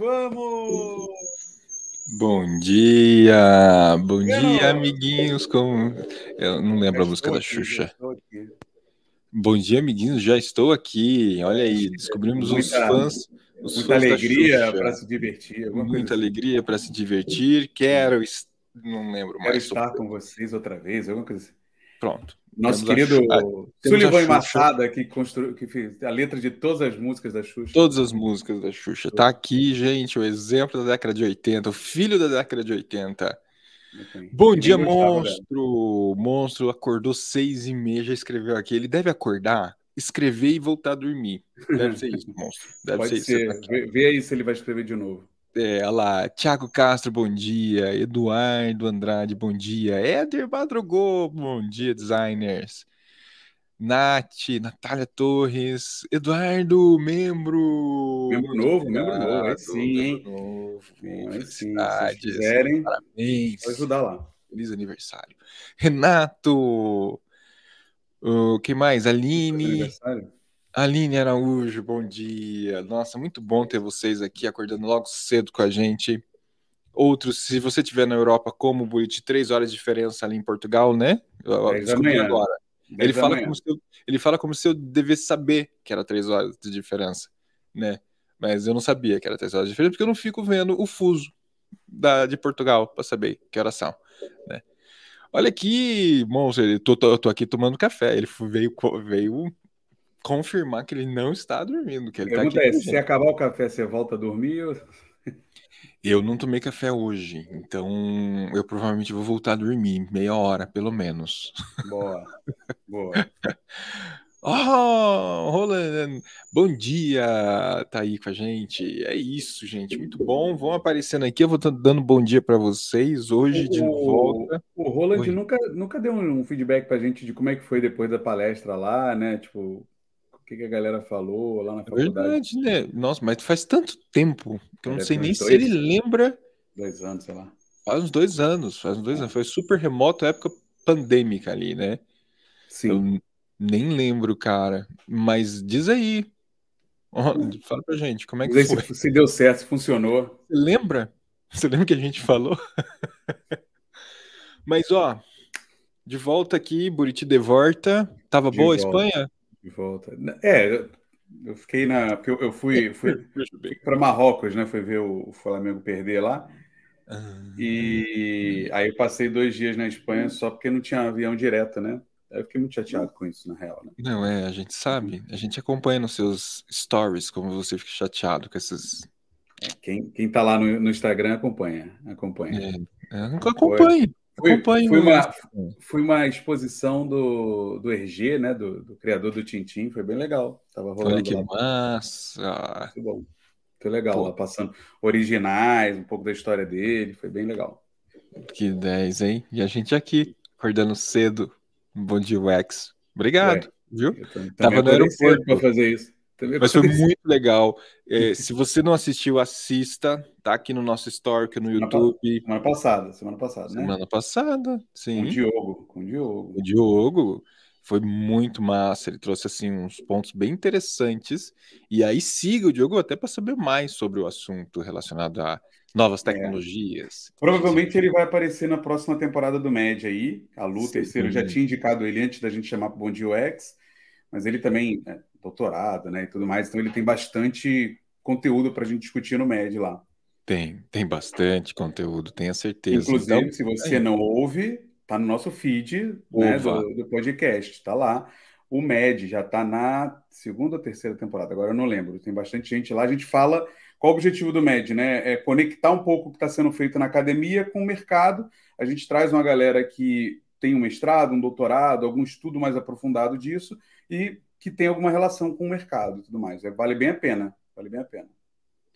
vamos! Bom dia, bom dia, amiguinhos. Como eu não lembro a música da Xuxa. aqui. Bom dia, amiguinhos. Já estou aqui. Olha aí, descobrimos os Muita- fãs. Os Muita fãs alegria para se divertir. Muita assim. alegria para se divertir. Quero, não lembro Quero mais. estar com vocês outra vez, alguma coisa assim. Pronto. Nosso querido Sullivan. Massada, que, construiu, que fez a letra de todas as músicas da Xuxa. Todas as músicas da Xuxa. Tá aqui, gente, o exemplo da década de 80, o filho da década de 80. Enfim, Bom dia, gostava monstro! O monstro acordou seis e meia, já escreveu aqui. Ele deve acordar, escrever e voltar a dormir. Deve ser isso, monstro. Deve Pode ser isso. ser. Aqui. Vê, vê aí se ele vai escrever de novo. É, olha lá. Tiago Castro, bom dia. Eduardo Andrade, bom dia. Éder Madrugô, bom dia, designers. Nath, Natália Torres, Eduardo, membro. Membro novo, membro novo, aí sim, hein? novo. Sim, aí sim, se quiserem, Parabéns. pode ajudar lá. Feliz aniversário. Renato. O que mais? Aline. Aniversário? Aline Araújo, bom dia. Nossa, muito bom ter vocês aqui acordando logo cedo com a gente. Outros, se você estiver na Europa, como o Buriti, três horas de diferença ali em Portugal, né? Descobri agora. Ele fala, como se eu, ele fala como se eu devesse saber que era três horas de diferença, né? Mas eu não sabia que era três horas de diferença, porque eu não fico vendo o fuso da, de Portugal para saber que horas são, né? Olha aqui, monstro, eu tô, tô, tô aqui tomando café. Ele veio, veio confirmar que ele não está dormindo, que ele tá aqui Pergunta é, com a se acabar o café, você volta a dormir? ou- Eu não tomei café hoje, então eu provavelmente vou voltar a dormir meia hora, pelo menos. Boa, boa. Oh, Roland, bom dia, tá aí com a gente. É isso, gente, muito bom. Vão aparecendo aqui, eu vou tá dando bom dia para vocês hoje de O- volta. O Roland Oi. nunca, nunca deu um feedback pra gente de como é que foi depois da palestra lá, né? Tipo, que, que a galera falou lá na faculdade. verdade, né? Nossa, mas faz tanto tempo que eu não sei nem uns se dois. ele lembra. Dois anos, sei lá. Faz uns dois anos, faz uns dois anos. Foi super remoto, época pandêmica ali, né? Sim. Eu nem lembro, cara. Mas diz aí. Ó, fala pra gente, como é que foi? se, se deu certo, se funcionou. Você lembra? Você lembra que a gente falou? Mas, ó, de volta aqui, Buriti de volta. Tava De boa a volta. Espanha? De volta. É, eu, fiquei na. Porque eu, eu fui, bem. fui para Marrocos, né? Fui ver o, Flamengo perder lá. Ah, E aí eu passei dois dias na Espanha só porque não tinha avião direto, né? Eu fiquei muito chateado com isso, na real, né? Não, é, a gente sabe. A gente acompanha nos seus stories como você fica chateado com esses. Quem, quem tá lá no, no Instagram acompanha, acompanha. É, é, acompanhe. Fui, uma, fui uma exposição do, do Hergé, né? Do, do criador do Tintim, foi bem legal. Tava rolando Olha que lá. massa. Muito bom. Muito legal Pô. lá, passando originais, um pouco da história dele, foi bem legal. Que 10, hein? E a gente aqui, acordando cedo. Bom dia, Wax. Obrigado, viu? Eu tam- Tava no aeroporto. para fazer isso. Também Mas foi muito legal. É, se você não assistiu, assista. Tá aqui no nosso store, aqui no YouTube. Semana passada, semana passada, né? Semana passada, Com sim. o Diogo, com o Diogo. O Diogo foi muito massa. Ele trouxe assim uns pontos bem interessantes. E aí siga o Diogo até para saber mais sobre o assunto relacionado a novas É. tecnologias. Provavelmente ele vai aparecer na próxima temporada do Med aí. A Lu, Sim. terceiro, já tinha indicado ele antes da gente chamar para o Bom Dia UX, mas ele também é doutorado, né, e tudo mais, então ele tem bastante conteúdo para a gente discutir no Med lá. Tem, tem bastante conteúdo, tenha certeza. Inclusive, Então, se você aí. não ouve, tá no nosso feed, né, do, do podcast, tá lá. O Med já tá na segunda ou terceira temporada, agora eu não lembro. Tem bastante gente lá. A gente fala qual o objetivo do Med, né? É conectar um pouco o que está sendo feito na academia com o mercado. A gente traz uma galera que tem um mestrado, um doutorado, algum estudo mais aprofundado disso e que tem alguma relação com o mercado e tudo mais. É, vale bem a pena. Vale bem a pena.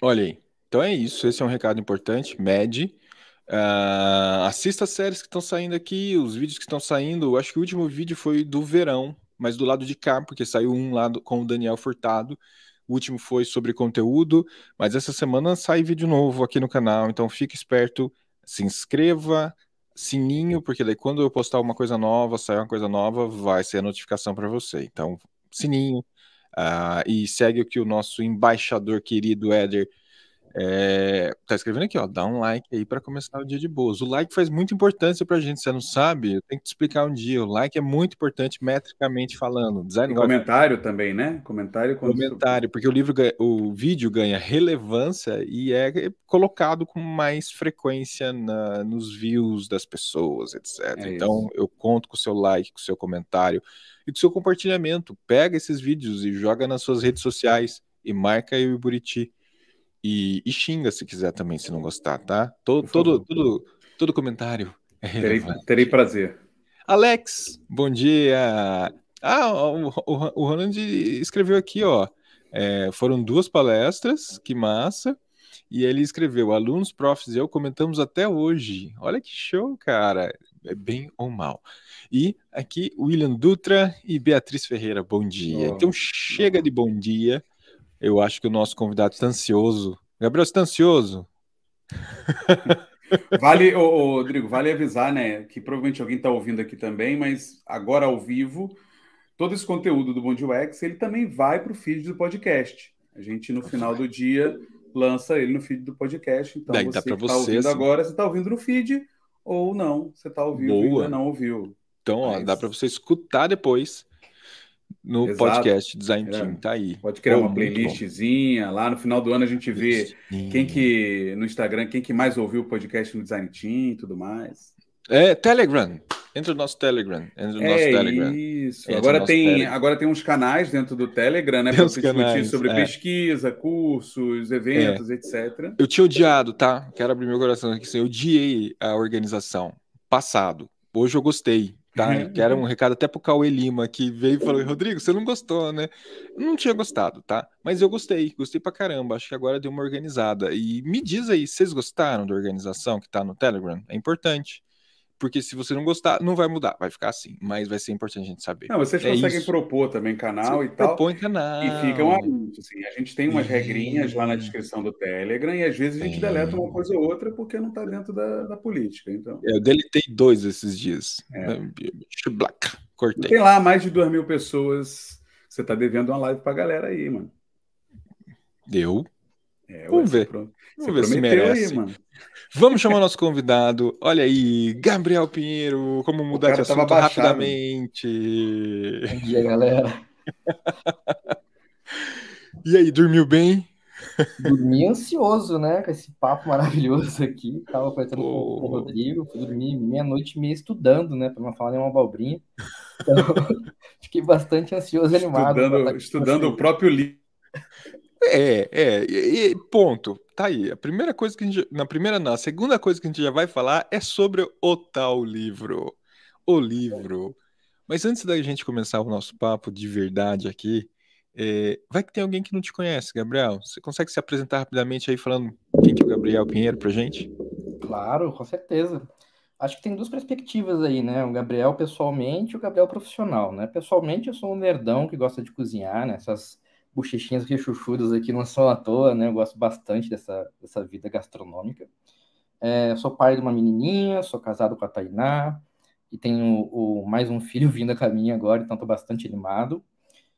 Olha aí. Então é isso. Esse é um recado importante. Med. Ah, assista as séries que estão saindo aqui, os vídeos que estão saindo. Acho que o último vídeo foi do verão, mas do lado de cá, porque saiu um lá do- com o Daniel Furtado. O último foi sobre conteúdo, mas essa semana sai vídeo novo aqui no canal, então fique esperto, se inscreva, sininho, porque daí quando eu postar uma coisa nova, sair uma coisa nova, vai ser a notificação para você. Então, sininho, ah, e segue o que o nosso embaixador querido Éder É, tá escrevendo aqui, ó, dá um like aí para começar o dia de boas. O like faz muita importância pra gente, você não sabe? Eu tenho que te explicar um dia. O like é muito importante metricamente falando. Design e comentário também, né? Comentário quando Comentário, porque o livro, o vídeo ganha relevância e é colocado com mais frequência na, nos views das pessoas, etc. É então, eu conto com o seu like, com o seu comentário e com o seu compartilhamento. Pega esses vídeos e joga nas suas redes sociais e marca eu e o Buriti e, e, xinga se quiser também, se não gostar, tá? Todo, todo, todo, todo comentário é terei, terei, prazer. Alex, bom dia. Ah, o, o, o Ronald escreveu aqui, ó. É, foram duas palestras, que massa. E ele escreveu: alunos, profs e eu comentamos até hoje. Olha que show, cara. É bem ou mal. E aqui, William Dutra e Beatriz Ferreira, bom dia. Oh, então chega oh. de bom dia. Eu acho que o nosso convidado está ansioso. Gabriel, você está ansioso? Vale, ô, Rodrigo, vale avisar, né, que provavelmente alguém está ouvindo aqui também, mas agora ao vivo, todo esse conteúdo do Bom UX, ele também vai para o feed do podcast. A gente, no final do dia, lança ele no feed do podcast. Então, Daí, você que está ouvindo assim. agora, você está ouvindo no feed ou não, você está ouvindo Boa. e ainda não ouviu. Então, ó, dá para você escutar depois no Exato. podcast Design Team, é. tá aí. Pode criar Pô, uma playlistzinha, lá no final do ano a gente vê Sim. quem que, no Instagram, quem que mais ouviu o podcast no Design Team e tudo mais. É, Telegram. Entra no nosso Telegram. Entra no é nosso Telegram. Isso. agora tem, Telegram. agora tem uns canais dentro do Telegram, né? Para discutir sobre é. pesquisa, cursos, eventos, é. etc. Eu tinha odiado, tá? Quero abrir meu coração aqui. Eu odiei a organização. Passado. Hoje eu gostei tá? Uhum. Que era um recado até pro Cauê Lima, que veio e falou: Rodrigo, você não gostou, né? Não tinha gostado, tá? Mas eu gostei, gostei pra caramba. Acho que agora deu uma organizada. E me diz aí, vocês gostaram da organização que tá no Telegram? É importante. Porque se você não gostar, não vai mudar, vai ficar assim. Mas vai ser importante a gente saber. Não, vocês é conseguem isso. propor também canal você e tal. Propõe canal. E ficam assim. A gente tem umas regrinhas lá na descrição do Telegram e às vezes a gente deleta uma coisa ou outra porque não está dentro da, da, política. Então. Eu deletei dois esses dias. É. Black. Cortei. Tem lá mais de duas mil pessoas. Você está devendo uma live pra galera aí, mano. Deu? É, Vamos ver. Pro... Vamos ver se merece. Aí, mano. Vamos chamar nosso convidado. Olha aí, Gabriel Pinheiro, como mudar de assunto rapidamente. Bom dia, galera. e aí, dormiu bem? Dormi ansioso, né? Com esse papo maravilhoso aqui. Tava conversando oh. com o Rodrigo, fui dormir meia-noite meio estudando, né? Para não falar nenhuma abobrinha. Então, fiquei bastante ansioso e animado. Estudando, estudando o próprio livro. É, é, e, ponto. Tá aí. A primeira coisa que a gente. Na primeira, não. A segunda coisa que a gente já vai falar é sobre o tal livro. O livro. Mas antes da gente começar o nosso papo de verdade aqui, é, vai que tem alguém que não te conhece, Gabriel. Você consegue se apresentar rapidamente aí falando quem que é o Gabriel Pinheiro pra gente? Claro, com certeza. Acho que tem duas perspectivas aí, né? O Gabriel pessoalmente e o Gabriel profissional, né? Pessoalmente eu sou um nerdão que gosta de cozinhar, né? Essas bochechinhas rechuchudas aqui não são à toa, né? Eu gosto bastante dessa, dessa vida gastronômica. É, sou pai de uma menininha, sou casado com a Tainá e tenho o, mais um filho vindo a caminho agora, então estou bastante animado.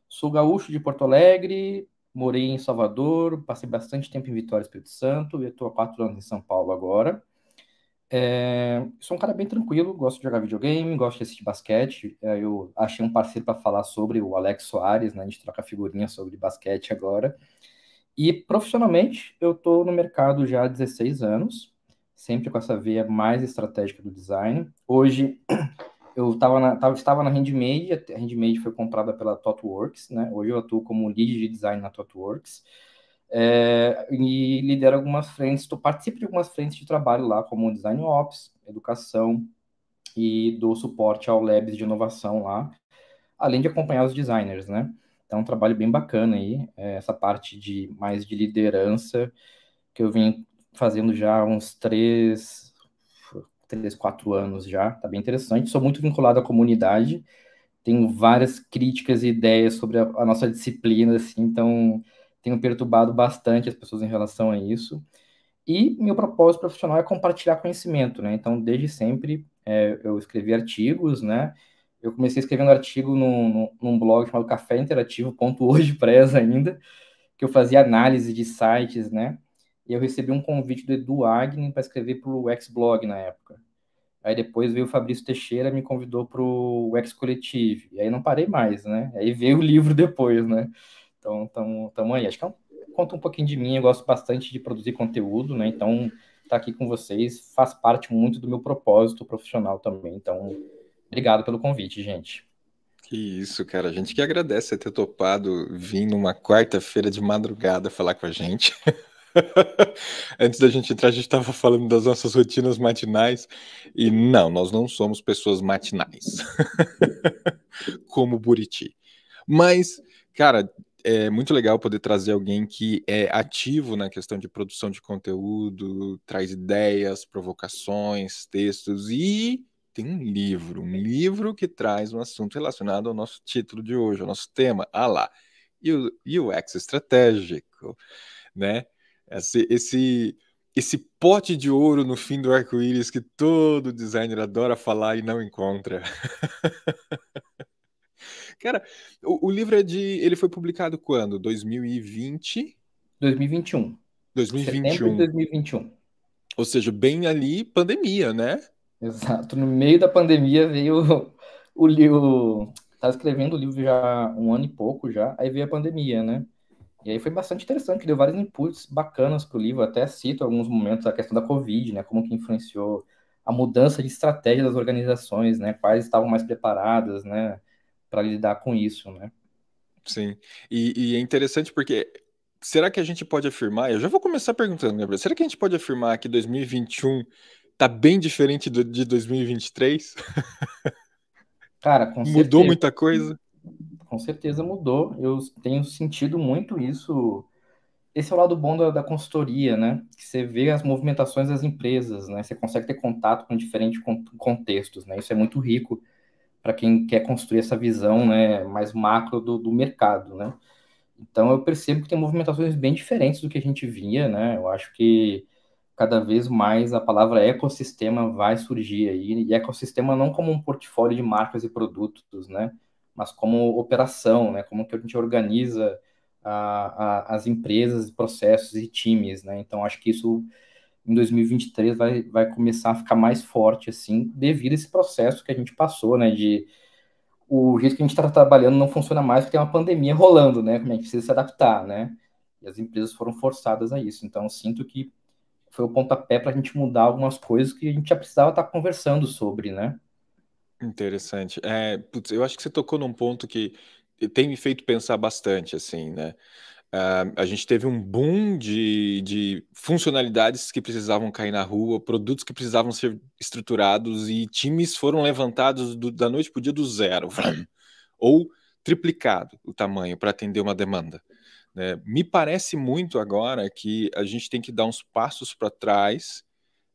Sou gaúcho de Porto Alegre, morei em Salvador, passei bastante tempo em Vitória Espírito Santo e estou há quatro anos em São Paulo agora. É, sou um cara bem tranquilo, gosto de jogar videogame, gosto de assistir basquete. É, eu achei um parceiro para falar sobre o Alex Soares, né? A gente troca figurinha sobre basquete agora. E profissionalmente, eu estou no mercado já há 16 anos, sempre com essa veia mais estratégica do design. Hoje, eu tava na, tava, estava na Handmade, a Handmade foi comprada pela ThoughtWorks, né? Hoje eu atuo como lead de design na ThoughtWorks é, e lidero algumas frentes, tu participo de algumas frentes de trabalho lá, como Design Ops, Educação, e dou suporte ao Labs de inovação lá, além de acompanhar os designers, né? Então, é um trabalho bem bacana aí, é, essa parte de mais de liderança, que eu vim fazendo já uns três, três, quatro anos já, tá bem interessante. Sou muito vinculado à comunidade, tenho várias críticas e ideias sobre a, a nossa disciplina, assim, então tenho perturbado bastante as pessoas em relação a isso. E meu propósito profissional é compartilhar conhecimento, né? Então, desde sempre, é, eu escrevi artigos, né? Eu comecei escrevendo artigo num, num, num blog chamado Café Interativo, ponto hoje preza ainda, que eu fazia análise de sites, né? e eu recebi um convite do Edu Agni para escrever para o X-Blog na época. Aí depois veio o Fabrício Teixeira me convidou para o X Coletivo. E aí não parei mais, né? Aí veio o livro depois, né? Então, tamo, tamo aí. Acho que é conta um pouquinho de mim. Eu gosto bastante de produzir conteúdo, né? Então, estar tá aqui com vocês faz parte muito do meu propósito profissional também. Então, obrigado pelo convite, gente. Que isso, cara. A gente que agradece ter topado vir numa quarta-feira de madrugada falar com a gente. Antes da gente entrar, a gente estava falando das nossas rotinas matinais. E não, nós não somos pessoas matinais. Como Buriti. Mas, cara, é muito legal poder trazer alguém que é ativo na questão de produção de conteúdo, traz ideias, provocações, textos e tem um livro, um livro que traz um assunto relacionado ao nosso título de hoje, ao nosso tema, ah lá, UX estratégico, né? Esse, esse, esse pote de ouro no fim do arco-íris que todo designer adora falar e não encontra. Cara, o, o, livro é de. Ele foi publicado quando? 2020? 2021. 2021. Setembro de 2021. Ou seja, bem ali, pandemia, né? Exato. No meio da pandemia veio o livro. Estava escrevendo o livro já um ano e pouco já, aí veio a pandemia, né? E aí foi bastante interessante, deu vários inputs bacanas para o livro, até cito alguns momentos a questão da Covid, né, como que influenciou a mudança de estratégia das organizações, né, quais estavam mais preparadas, né, para lidar com isso, né. Sim, e, e, é interessante porque será que a gente pode afirmar, eu já vou começar perguntando, Gabriel, será que a gente pode afirmar que 2021 está bem diferente do, de 2023? Cara, com Mudou certeza. muita coisa? com certeza mudou. Eu tenho sentido muito isso. Esse é o lado bom da, da consultoria, né? Que você vê as movimentações das empresas, né? Você consegue ter contato com diferentes contextos, né? Isso é muito rico para quem quer construir essa visão, né, mais macro do, do mercado, né? Então eu percebo que tem movimentações bem diferentes do que a gente via, né? Eu acho que cada vez mais a palavra ecossistema vai surgir aí, e ecossistema não como um portfólio de marcas e produtos, né? mas como operação, né? Como que a gente organiza a, a, as empresas, processos e times, né? Então acho que isso em 2023 vai, vai começar a ficar mais forte, assim, devido a esse processo que a gente passou, né? De o jeito que a gente está trabalhando não funciona mais porque tem uma pandemia rolando, né? Como a gente precisa se adaptar, né? E as empresas foram forçadas a isso. Então, sinto que foi o pontapé para a gente mudar algumas coisas que a gente já precisava estar tá conversando sobre, né? Interessante. É, putz, eu acho que você tocou num ponto que tem me feito pensar bastante, assim, né? Uh, a gente teve um boom de, de funcionalidades que precisavam cair na rua, produtos que precisavam ser estruturados e times foram levantados do- da noite para o dia do zero, ou triplicado o tamanho para atender uma demanda. né? Me parece muito agora que a gente tem que dar uns passos para trás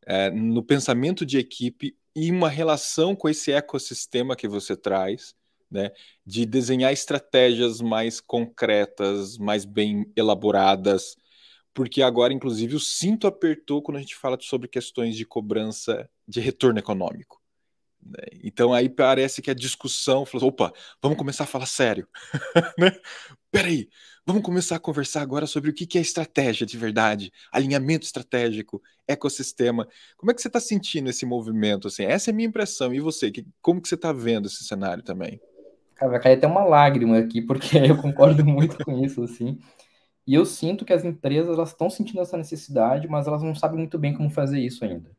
é, no pensamento de equipe e uma relação com esse ecossistema que você traz, né, de desenhar estratégias mais concretas, mais bem elaboradas, porque agora, inclusive, o cinto apertou quando a gente fala sobre questões de cobrança de retorno econômico. Né? Então aí parece que a discussão falou: opa, vamos começar a falar sério. né? Peraí, Vamos começar a conversar agora sobre o que é estratégia de verdade, alinhamento estratégico, ecossistema. Como é que você está sentindo esse movimento? Assim, essa é a minha impressão. E você? Como que você está vendo esse cenário também? Cara, vai cair até uma lágrima aqui, porque eu concordo muito com isso, assim. E eu sinto que as empresas elas estão sentindo essa necessidade, mas elas não sabem muito bem como fazer isso ainda.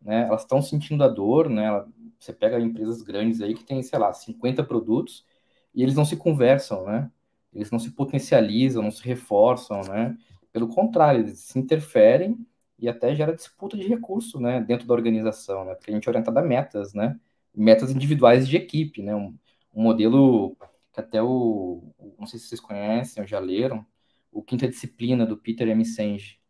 Né? Elas estão sentindo a dor, né? Você pega empresas grandes aí que tem, sei lá, 50 produtos e eles não se conversam, né? eles não se potencializam, não se reforçam, né? Pelo contrário, eles se interferem e até gera disputa de recurso, né, dentro da organização, né? Porque a gente é orientado a metas, né? Metas individuais de equipe, né? Um, um modelo que até o, não sei se vocês conhecem ou já leram, o Quinta Disciplina do Peter M. Senge,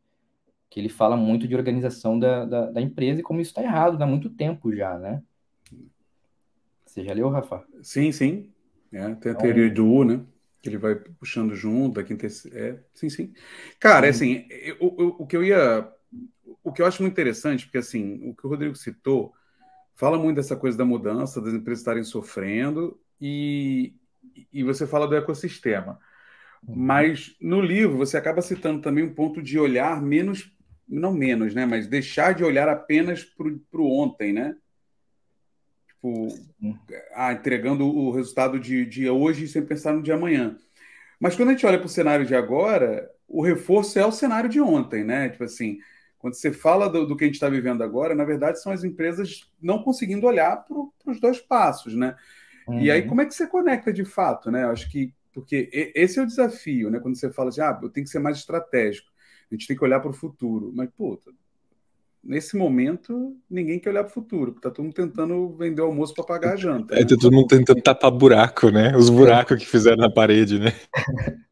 que ele fala muito de organização da, da, da empresa e como isso está errado há muito tempo já, né? Você já leu, Rafa? Sim, sim. É, tem a então, teoria do U, né? que ele vai puxando junto, da quinta. É, sim, sim. Cara, é assim, eu, eu, o que eu ia. O que eu acho muito interessante, porque assim, o que o Rodrigo citou fala muito dessa coisa da mudança, das empresas estarem sofrendo, e, e você fala do ecossistema. Uhum. Mas no livro você acaba citando também um ponto de olhar menos não menos, né? Mas deixar de olhar apenas para o ontem, né? Tipo, ah, entregando o resultado de, de hoje sem pensar no de amanhã. Mas quando a gente olha para o cenário de agora, o reforço é o cenário de ontem, né? Tipo assim, quando você fala do, do que a gente está vivendo agora, na verdade são as empresas não conseguindo olhar para os dois passos, né? Uhum. E aí, uhum. como é que você conecta de fato, né? Eu acho que, porque esse é o desafio, né? Quando você fala assim, ah, eu tenho que ser mais estratégico, a gente tem que olhar para o futuro. Mas, puta, nesse momento, ninguém quer olhar para o futuro, porque tá todo mundo tentando vender o almoço para pagar a janta. É, né? tá todo mundo tentando tapar buraco, né? Os buracos que fizeram na parede, né?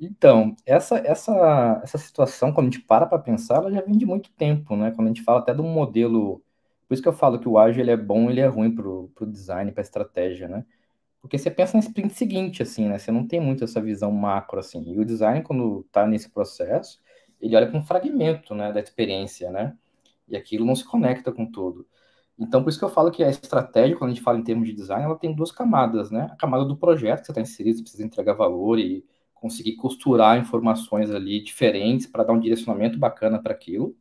Então, essa, essa, essa situação, quando a gente para para pensar, ela já vem de muito tempo, né? Quando a gente fala até de um modelo. Por isso que eu falo que o ágil ele é bom ele é ruim para o design, para a estratégia, né? Porque você pensa no sprint seguinte, assim, né? Você não tem muito essa visão macro, assim. E o design, quando está nesse processo, ele olha para um fragmento, né, da experiência, né? E aquilo não se conecta com tudo. Então, por isso que eu falo que a estratégia, quando a gente fala em termos de design, ela tem duas camadas, né? A camada do projeto, que você está inserido, você precisa entregar valor e conseguir costurar informações ali diferentes para dar um direcionamento bacana para aquilo.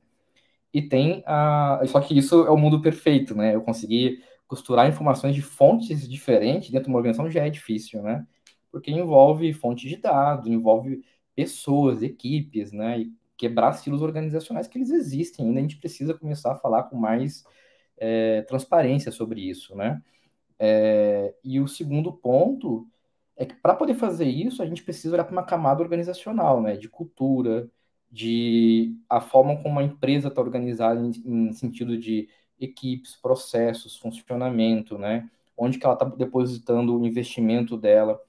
E tem a. Só que isso é o mundo perfeito, né? Eu conseguir costurar informações de fontes diferentes dentro de uma organização já é difícil, né? Porque envolve fontes de dados, envolve pessoas, equipes, né? E quebrar estilos organizacionais que eles existem ainda. A gente precisa começar a falar com mais é, transparência sobre isso, né? É, e o segundo ponto é que para poder fazer isso, a gente precisa olhar para uma camada organizacional, né? De cultura, de a forma como a empresa está organizada em, em, sentido de equipes, processos, funcionamento, né? Onde que ela está depositando o investimento dela.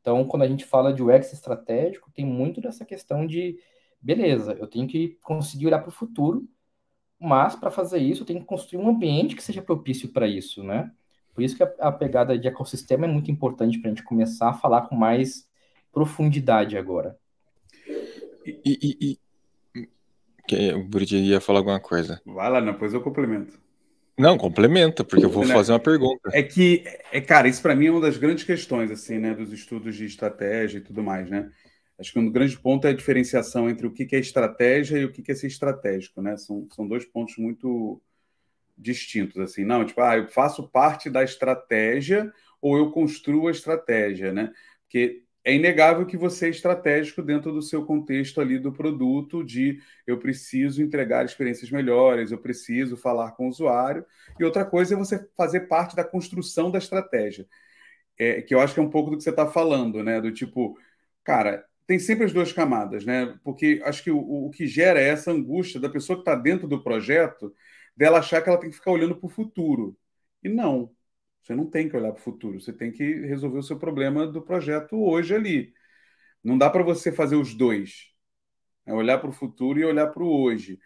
Então, quando a gente fala de UX estratégico, tem muito dessa questão de, beleza, eu tenho que conseguir olhar para o futuro, mas para fazer isso, eu tenho que construir um ambiente que seja propício para isso, né? Por isso que a, a pegada de ecossistema é muito importante para a gente começar a falar com mais profundidade agora. E, e. Que, o Buriti ia falar alguma coisa. Vai lá, depois eu complemento. Não, complementa, porque eu vou fazer uma pergunta. É que, é, cara, isso para mim é uma das grandes questões, assim, né, dos estudos de estratégia e tudo mais, né? Acho que um grande ponto é a diferenciação entre o que é estratégia e o que é ser estratégico, né? São, são dois pontos muito, distintos, assim, não, tipo, ah, eu faço parte da estratégia ou eu construo a estratégia, né? Porque é inegável que você é estratégico dentro do seu contexto ali do produto, de eu preciso entregar experiências melhores, eu preciso falar com o usuário, e outra coisa é você fazer parte da construção da estratégia, é, que eu acho que é um pouco do que você está falando, né? Do tipo, cara, tem sempre as duas camadas, né? Porque acho que o, o que gera é essa angústia da pessoa que está dentro do projeto dela achar que ela tem que ficar olhando para o futuro. E não, você não tem que olhar para o futuro, você tem que resolver o seu problema do projeto hoje ali. Não dá para você fazer os dois. É olhar para o futuro e olhar para o hoje.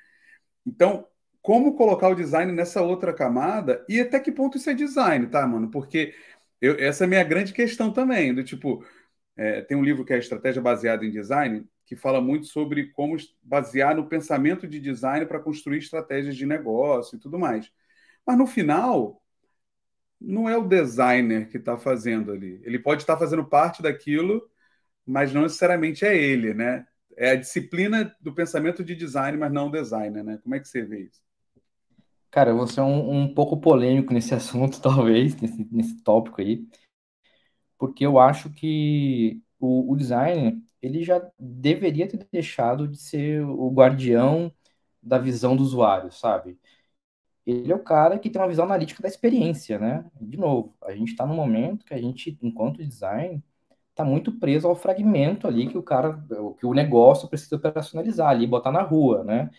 Então, como colocar o design nessa outra camada e até que ponto isso é design, tá, mano? Porque eu, essa é a minha grande questão também, do tipo, é, tem um livro que é Estratégia Baseada em Design, que fala muito sobre como basear no pensamento de design para construir estratégias de negócio e tudo mais. Mas no final, não é o designer que está fazendo ali. Ele pode estar tá fazendo parte daquilo, mas não necessariamente é ele, né? É a disciplina do pensamento de design, mas não o designer, né? Como é que você vê isso? Cara, eu vou ser um, um pouco polêmico nesse assunto, talvez, nesse, nesse tópico aí, porque eu acho que o, o design ele já deveria ter deixado de ser o guardião da visão do usuário, sabe? Ele é o cara que tem uma visão analítica da experiência, né? De novo, a gente está no momento que a gente, enquanto design, está muito preso ao fragmento ali que o cara, que o negócio precisa operacionalizar ali, botar na rua, né?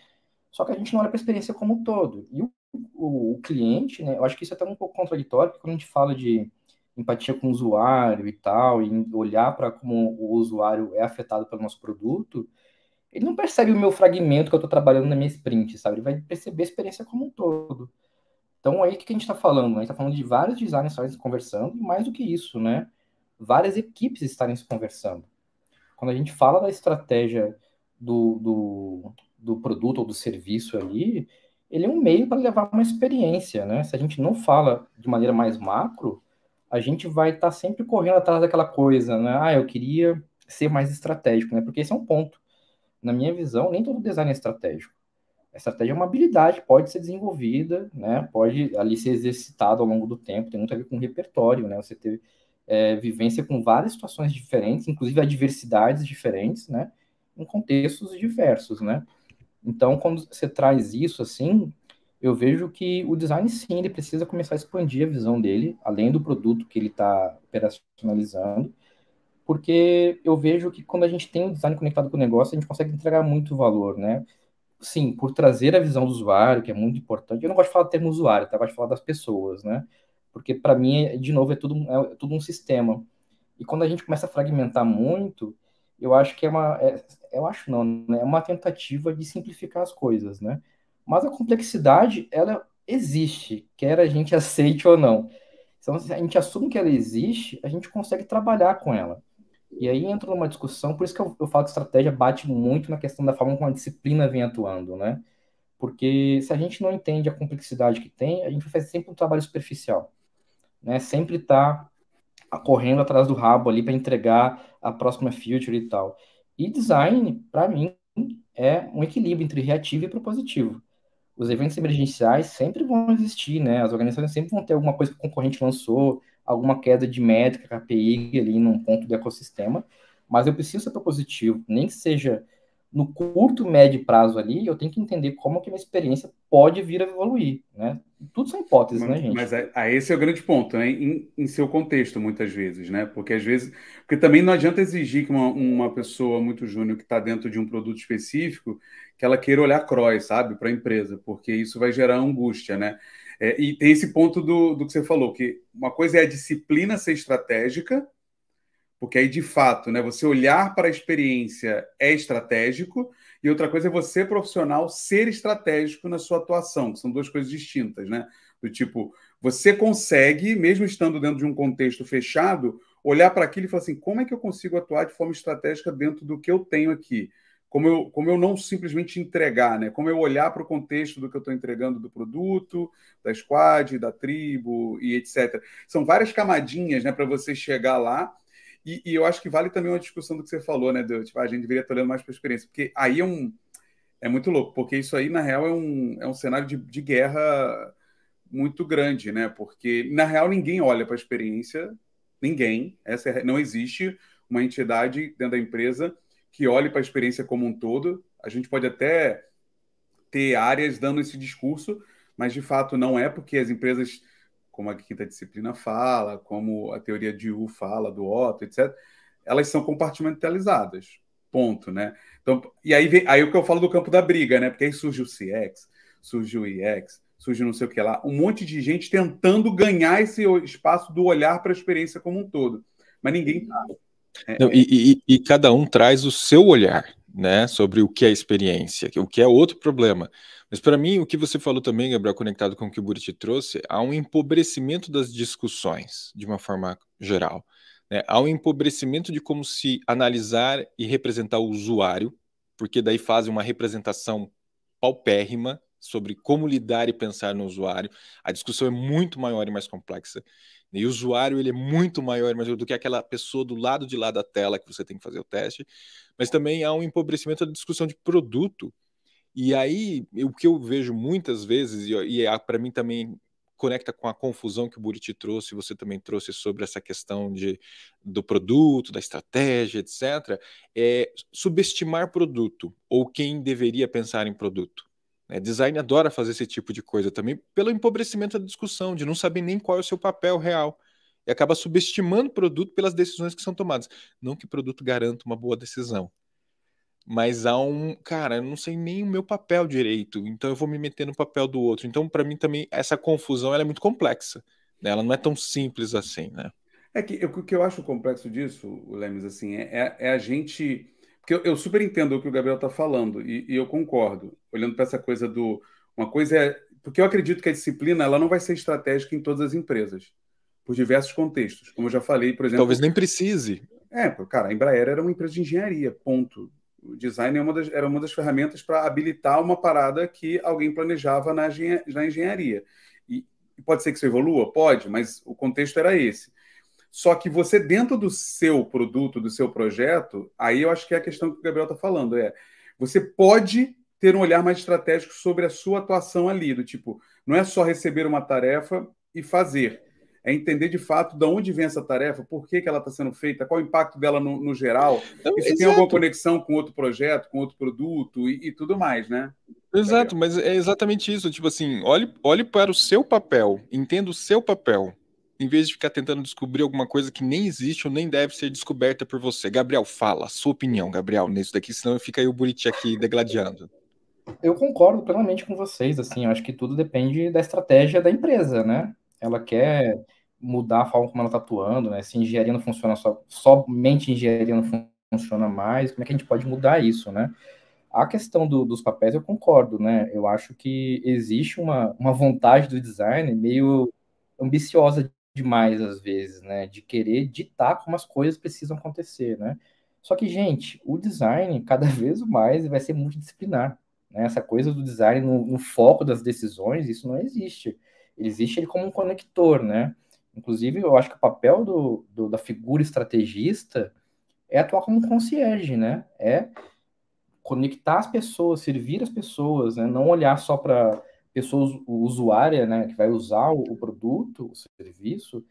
Só que a gente não olha para a experiência como um todo. E o, o, o, cliente, né? Eu acho que isso é até um pouco contraditório, porque quando a gente fala de empatia com o usuário e tal, e olhar para como o usuário é afetado pelo nosso produto, ele não percebe o meu fragmento que eu estou trabalhando na minha sprint, sabe? Ele vai perceber a experiência como um todo. Então, aí, o que a gente está falando? A gente está falando de vários designers conversando, e mais do que isso, né? Várias equipes estarem se conversando. Quando a gente fala da estratégia do, do, do produto ou do serviço ali, ele é um meio para levar uma experiência, né? Se a gente não fala de maneira mais macro, a gente vai estar tá sempre correndo atrás daquela coisa, né? Ah, eu queria ser mais estratégico, né? Porque esse é um ponto. Na minha visão, nem todo design é estratégico. A estratégia é uma habilidade, pode ser desenvolvida, né? Pode ali ser exercitada ao longo do tempo, tem muito a ver com repertório, né? Você ter é, vivência com várias situações diferentes, inclusive adversidades diferentes, né? Em contextos diversos, né? Então, quando você traz isso assim, eu vejo que o design sim, ele precisa começar a expandir a visão dele, além do produto que ele está operacionalizando, porque eu vejo que quando a gente tem o design conectado com o negócio, a gente consegue entregar muito valor, né? sim, por trazer a visão do usuário, que é muito importante. Eu não gosto de falar do termo usuário, tá? Eu gosto de falar das pessoas, né? Porque para mim, de novo, é tudo, é tudo um sistema. E quando a gente começa a fragmentar muito, eu acho que é uma, é, eu acho não, né? é uma tentativa de simplificar as coisas, né? Mas a complexidade, ela existe, quer a gente aceite ou não. Então, se a gente assume que ela existe, a gente consegue trabalhar com ela. E aí entra numa discussão, por isso que eu, eu falo que estratégia bate muito na questão da forma como a disciplina vem atuando, né? Porque se a gente não entende a complexidade que tem, a gente faz sempre um trabalho superficial, né? Sempre tá correndo atrás do rabo ali para entregar a próxima feature e tal. E design, para mim, é um equilíbrio entre reativo e propositivo. Os eventos emergenciais sempre vão existir, né? As organizações sempre vão ter alguma coisa que o concorrente lançou, alguma queda de métrica, KPI ali num ponto do ecossistema, mas eu preciso ser propositivo, nem que seja no curto, médio prazo ali, eu tenho que entender como que a minha experiência pode vir a evoluir, né? Tudo são hipóteses, mas, né, gente? Mas a, a esse é o grande ponto, né? Em, em, seu contexto, muitas vezes, né? Porque às vezes... Porque também não adianta exigir que uma, uma pessoa muito júnior que está dentro de um produto específico, que ela queira olhar cross, sabe? Para a empresa, porque isso vai gerar angústia, né? É, e tem esse ponto do, do que você falou, que uma coisa é a disciplina ser estratégica, porque aí, de fato, né, você olhar para a experiência é estratégico, e outra coisa é você, profissional, ser estratégico na sua atuação, que são duas coisas distintas, né? Do tipo, você consegue, mesmo estando dentro de um contexto fechado, olhar para aquilo e falar assim: como é que eu consigo atuar de forma estratégica dentro do que eu tenho aqui? Como eu, como eu não simplesmente entregar, né? Como eu olhar para o contexto do que eu estou entregando do produto, da squad, da tribo e etc. São várias camadinhas, né, para você chegar lá. E, e, eu acho que vale também uma discussão do que você falou, né? Do, tipo, a gente deveria estar olhando mais para a experiência, porque aí é um é muito louco, porque isso aí na real é um, é um cenário de, de guerra muito grande, né? Porque na real ninguém olha para a experiência, ninguém. Essa é, não existe uma entidade dentro da empresa que olhe para a experiência como um todo. A gente pode até ter áreas dando esse discurso, mas de fato não é porque as empresas, como a quinta disciplina fala, como a teoria de U fala, do Otto, etc., elas são compartimentalizadas. Ponto, né? Então, e aí, vem, aí o que eu falo do campo da briga, né? Porque aí surge o CX, surge o EX, surge não sei o que lá, um monte de gente tentando ganhar esse espaço do olhar para a experiência como um todo. Mas ninguém Não, é. e, e, e, cada um traz o seu olhar, né, sobre o que é experiência, o que é outro problema. Mas para mim, o que você falou também, Gabriel, conectado com o que o Buriti trouxe, há um empobrecimento das discussões, de uma forma geral. Né? Há um empobrecimento de como se analisar e representar o usuário, porque daí fazem uma representação paupérrima sobre como lidar e pensar no usuário. A discussão é muito maior e mais complexa. E o usuário ele é muito maior do que aquela pessoa do lado de lá da tela que você tem que fazer o teste. Mas também há um empobrecimento da discussão de produto. E aí, o que eu vejo muitas vezes, e, e para mim também conecta com a confusão que o Buriti trouxe, você também trouxe sobre essa questão de, do produto, da estratégia, etc., é subestimar produto, ou quem deveria pensar em produto. É, design adora fazer esse tipo de coisa também, pelo empobrecimento da discussão, de não saber nem qual é o seu papel real. E acaba subestimando o produto pelas decisões que são tomadas. Não que o produto garanta uma boa decisão. Mas há um. Cara, eu não sei nem o meu papel direito, então eu vou me meter no papel do outro. Então, para mim, também, essa confusão é muito complexa. Né? Ela não é tão simples assim, né? É que o que eu acho complexo disso, Lemes, assim, é, é a gente porque eu, eu super entendo o que o Gabriel está falando e, e, eu concordo, olhando para essa coisa do. Uma coisa é. Porque eu acredito que a disciplina ela não vai ser estratégica em todas as empresas, por diversos contextos. Como eu já falei, por exemplo. Talvez nem precise. É, cara, a Embraer era uma empresa de engenharia, ponto. O design é uma das, era uma das ferramentas para habilitar uma parada que alguém planejava na, na engenharia. E, e pode ser que isso evolua? Pode, mas o contexto era esse. Só que você, dentro do seu produto, do seu projeto, aí eu acho que é a questão que o Gabriel está falando. É você pode ter um olhar mais estratégico sobre a sua atuação ali, do tipo, não é só receber uma tarefa e fazer, é entender de fato de onde vem essa tarefa, por que, que ela está sendo feita, qual o impacto dela no, no geral, então, se tem alguma conexão com outro projeto, com outro produto e, e tudo mais, né? Exato, mas é exatamente isso. Tipo assim, olhe, olhe para o seu papel, entenda o seu papel, em vez de ficar tentando descobrir alguma coisa que nem existe ou nem deve ser descoberta por você. Gabriel, fala, sua opinião, Gabriel, nisso daqui, senão fica aí o Buriti aqui degladiando. Eu concordo plenamente com vocês, assim, eu acho que tudo depende da estratégia da empresa, né? Ela quer mudar a forma como ela está atuando, né? Se engenharia não funciona só, somente engenharia não funciona mais, como é que a gente pode mudar isso, né? A questão do, dos papéis eu concordo, né? Eu acho que existe uma, uma vontade do design meio ambiciosa demais às vezes, né? De querer ditar como as coisas precisam acontecer, né? Só que, gente, o design cada vez mais vai ser multidisciplinar. Né? Essa coisa do design no, no, foco das decisões, isso não existe. Ele existe ele como um conector, né? Inclusive, eu acho que o papel do, do, da figura estrategista é atuar como concierge, né? É conectar as pessoas, servir as pessoas, né? Não olhar só para pessoas usuária, né, que vai usar o, o produto, o serviço,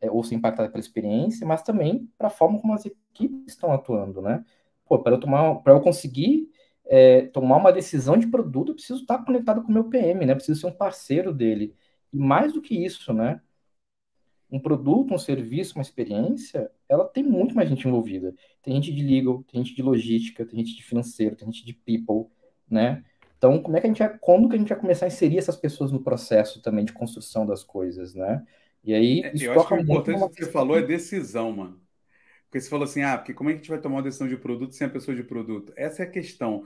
é, ou ser impactada pela experiência, mas também para a forma como as equipes estão atuando, né? Pô, para eu tomar, para eu conseguir é, tomar uma decisão de produto, eu preciso estar conectado com o meu PM, né? Eu preciso ser um parceiro dele. E mais do que isso, né? Um produto, um serviço, uma experiência, ela tem muito mais gente envolvida. Tem gente de legal, tem gente de logística, tem gente de financeiro, tem gente de people, né? Então, como é que a gente vai, quando que a gente vai começar a inserir essas pessoas no processo também de construção das coisas, né? E aí, é, isso eu acho que o importante que você falou é decisão, mano. Porque você falou assim, ah, porque como é que a gente vai tomar uma decisão de produto sem a pessoa de produto? Essa é a questão.